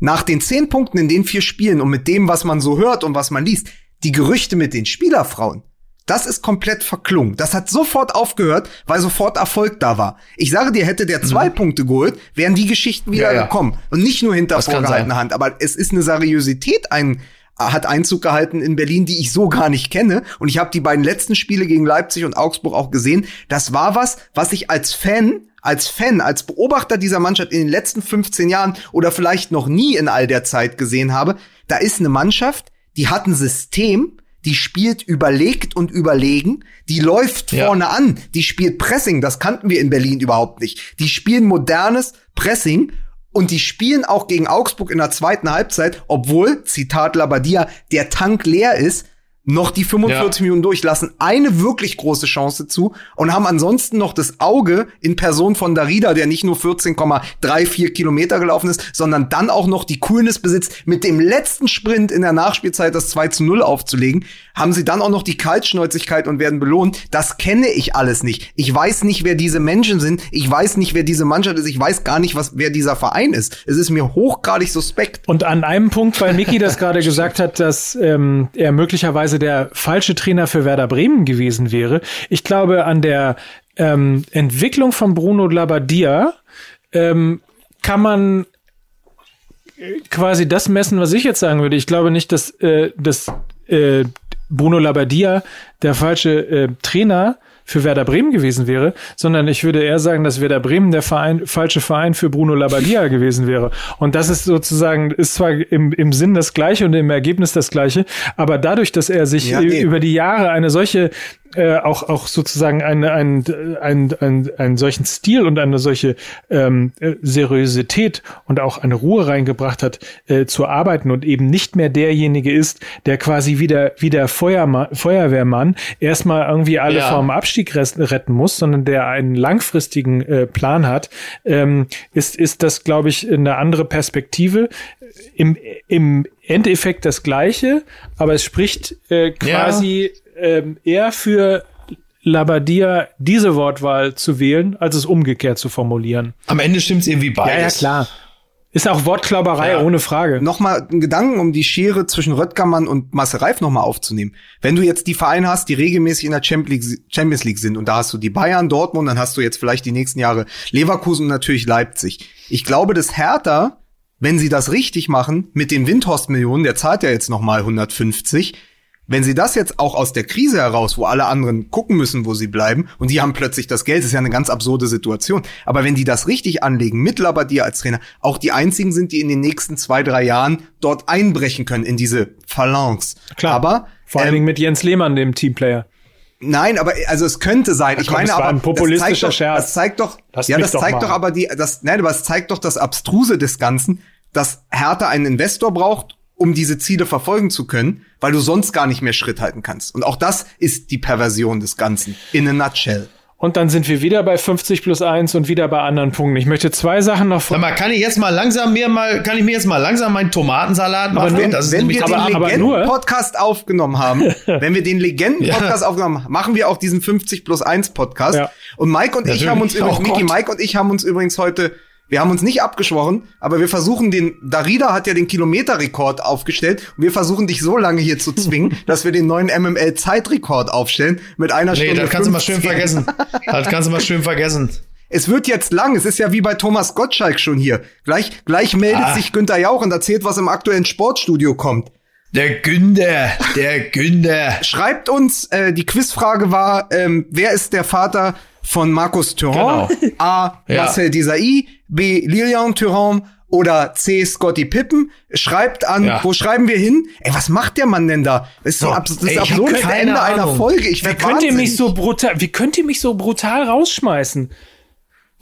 Nach den zehn Punkten in den vier Spielen und mit dem, was man so hört und was man liest, die Gerüchte mit den Spielerfrauen, das ist komplett verklungen. Das hat sofort aufgehört, weil sofort Erfolg da war. Ich sage dir, hätte der zwei Punkte geholt, wären die Geschichten wieder Mhm. Ja, ja. gekommen. Und nicht nur hinter vorgehaltener. Hand. Aber es ist eine Seriosität ein, hat Einzug gehalten in Berlin, die ich so gar nicht kenne. Und ich habe die beiden letzten Spiele gegen Leipzig und Augsburg auch gesehen. Das war was, was ich als Fan als Fan, als Beobachter dieser Mannschaft in den letzten 15 Jahren oder vielleicht noch nie in all der Zeit gesehen habe, da ist eine Mannschaft, die hat ein System, die spielt überlegt und überlegen, die läuft Ja. vorne an, die spielt Pressing, das kannten wir in Berlin überhaupt nicht. Die spielen modernes Pressing und die spielen auch gegen Augsburg in der zweiten Halbzeit, obwohl, Zitat Labadia, der Tank leer ist, noch die 45 Ja. Minuten durchlassen, eine wirklich große Chance zu und haben ansonsten noch das Auge in Person von Darida, der nicht nur 14,34 Kilometer gelaufen ist, sondern dann auch noch die Coolness besitzt, mit dem letzten Sprint in der Nachspielzeit das 2 zu 0 aufzulegen, haben sie dann auch noch die Kaltschnäuzigkeit und werden belohnt. Das kenne ich alles nicht. Ich weiß nicht, wer diese Menschen sind. Ich weiß nicht, wer diese Mannschaft ist. Ich weiß gar nicht, was, wer dieser Verein ist. Es ist mir hochgradig suspekt. Und an einem Punkt, weil Miki das gerade gesagt hat, dass ähm, er möglicherweise der falsche Trainer für Werder Bremen gewesen wäre. Ich glaube, an der ähm, Entwicklung von Bruno Labbadia ähm, kann man äh, quasi das messen, was ich jetzt sagen würde. Ich glaube nicht, dass, äh, dass äh, Bruno Labbadia der falsche äh, Trainer für Werder Bremen gewesen wäre, sondern ich würde eher sagen, dass Werder Bremen der Verein, falsche Verein für Bruno Labbadia gewesen wäre. Und das ist sozusagen, ist zwar im, im Sinn das Gleiche und im Ergebnis das Gleiche, aber dadurch, dass er sich Ja, über die Jahre eine solche äh, auch auch sozusagen eine, ein, ein, ein, einen solchen Stil und eine solche ähm, äh, Seriosität und auch eine Ruhe reingebracht hat äh, zu arbeiten und eben nicht mehr derjenige ist, der quasi wieder wieder Feuerma Feuerwehrmann erstmal irgendwie alle Ja. vom Abstieg retten muss, sondern der einen langfristigen äh, Plan hat, ähm, ist ist das glaube ich eine andere Perspektive im im Endeffekt das gleiche, aber es spricht äh, quasi ähm, eher für Labadia diese Wortwahl zu wählen, als es umgekehrt zu formulieren. Am Ende stimmt's irgendwie beides. klar. Ist auch Wortklauberei, Ja. ohne Frage. Nochmal ein Gedanken, um die Schere zwischen Röttgermann und Marcel Reif nochmal aufzunehmen. Wenn du jetzt die Vereine hast, die regelmäßig in der Champions League, sind und da hast du die Bayern, Dortmund, dann hast du jetzt vielleicht die nächsten Jahre Leverkusen und natürlich Leipzig. Ich glaube, dass Hertha, wenn sie das richtig machen, mit den Windhorst-Millionen, der zahlt ja jetzt nochmal 150, wenn sie das jetzt auch aus der Krise heraus, wo alle anderen gucken müssen, wo sie bleiben, und die haben plötzlich das Geld, ist ja eine ganz absurde Situation. Aber wenn die das richtig anlegen, mit Labbadia als Trainer, auch die einzigen sind, die in den nächsten zwei, drei Jahren dort einbrechen können in diese Phalanx. Klar. Aber Vor allen ähm, Dingen mit Jens Lehmann, dem Teamplayer. Nein, aber also es könnte sein. ich komm, meine aber ein populistischer das zeigt doch, Scherz. Das zeigt doch, Lass ja, das doch zeigt mal. doch aber die, das, nein, aber es zeigt doch das Abstruse des Ganzen, dass Hertha einen Investor braucht, um diese Ziele verfolgen zu können, weil du sonst gar nicht mehr Schritt halten kannst. Und auch das ist die Perversion des Ganzen in a nutshell. Und dann sind wir wieder bei 50 plus 1 und wieder bei anderen Punkten. Ich möchte zwei Sachen noch mal, kann ich jetzt mal langsam mir mal, kann ich mir jetzt mal langsam meinen Tomatensalat machen? Wenn, das ist wenn wir aber- den aber nur- Legenden-Podcast aufgenommen haben, wenn wir den Legenden-Podcast aufgenommen haben, machen wir auch diesen 50 plus 1 Podcast. Ja. Und Mike und ich Natürlich. haben uns übrigens, Oh Miki, Gott. Mike und ich haben uns übrigens heute, wir haben uns nicht abgeschworen, aber wir versuchen den, Darida hat ja den Kilometerrekord aufgestellt und wir versuchen dich so lange hier zu zwingen, dass wir den neuen MML-Zeitrekord aufstellen mit einer Nee, Stunde das kannst du mal schön 15. vergessen. Das kannst du mal schön vergessen. Es wird jetzt lang. Es ist ja wie bei Thomas Gottschalk schon hier. Gleich, gleich meldet Ah. sich Günther Jauch und erzählt, was im aktuellen Sportstudio kommt. Der Günder, der Günder. Schreibt uns, äh, die Quizfrage war, ähm, wer ist der Vater von Markus Thuram? Genau. A. Ja. Marcel Desailly, B. Lilian Thuram oder C. Scotty Pippen. Schreibt an, Ja. wo schreiben wir hin? Ey, was macht der Mann denn da? Das ist So, abs das ey, absurdeste Ende einer Ahnung. Folge. Ich Wie könnt ihr mich so brutal, wie könnt ihr mich so brutal rausschmeißen?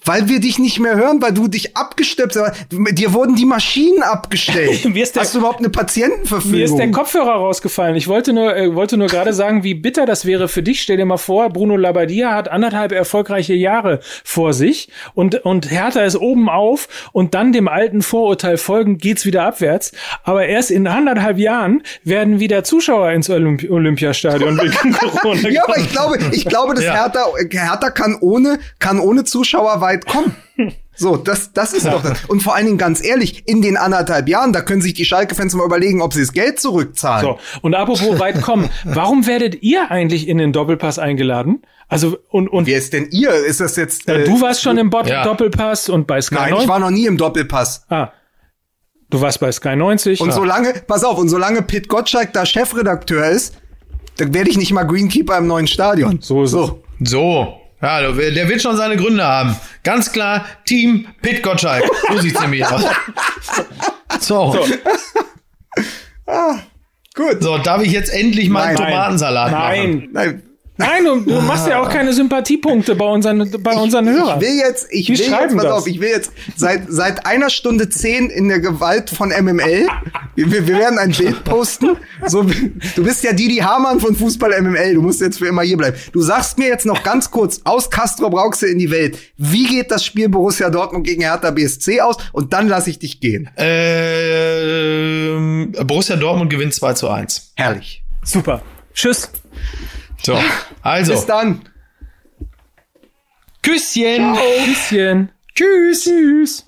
Weil wir dich nicht mehr hören, weil du dich abgestöpselt hast. Dir wurden die Maschinen abgestellt. Mir ist der- Hast du überhaupt eine Patientenverfügung? Mir ist der Kopfhörer rausgefallen. Ich wollte nur, äh, wollte nur gerade sagen, wie bitter das wäre für dich. Stell dir mal vor, Bruno Labbadia hat anderthalb erfolgreiche Jahre vor sich und, und Hertha ist oben auf und dann dem alten Vorurteil folgend geht's wieder abwärts. Aber erst in anderthalb Jahren werden wieder Zuschauer ins Olympi Olympiastadion wegen Corona. Ja, aber ich glaube, ich glaube, dass Ja. Hertha, Hertha kann ohne, kann ohne Zuschauer weit kommen. So, das, das ist doch das. Und vor allen Dingen ganz ehrlich, in den anderthalb Jahren, da können sich die Schalke-Fans mal überlegen, ob sie das Geld zurückzahlen. So, und apropos weit kommen, warum werdet ihr eigentlich in den Doppelpass eingeladen? Also, und, und Wer ist denn ihr? Ist das jetzt? äh, du warst schon im Bot Ja. Doppelpass und bei Sky Nein, 90. ich war noch nie im Doppelpass. Ah. Du warst bei Sky 90. Und Ja. solange, pass auf, und solange Pit Gottschalk da Chefredakteur ist, dann werde ich nicht mal Greenkeeper im neuen Stadion. So ist es. So. Ja, der der wird schon seine Gründe haben. Ganz klar, Team Pit Gottschalk. So sieht's nämlich aus. So. so. Gut. darf ich jetzt endlich mal einen Nein. Tomatensalat machen? Nein. Nein. Nein, du, du machst ja auch keine Sympathiepunkte bei unseren, bei unseren Hörern. Ich will jetzt, ich Die will jetzt, pass das. auf, ich will jetzt seit, seit einer Stunde zehn in der Gewalt von MML. Wir, wir wir werden ein Bild posten. So, du bist ja Didi Hamann von Fußball MML. Du musst jetzt für immer hier bleiben. Du sagst mir jetzt noch ganz kurz aus Castro Brauxel in die Welt. Wie geht das Spiel Borussia Dortmund gegen Hertha BSC aus? Und dann lasse ich dich gehen. Ähm, Borussia Dortmund gewinnt 2 zu 1. Herrlich. Super. Tschüss. So, also, Bis dann. Küsschen. Bisschen. Tschüss. Tschüss.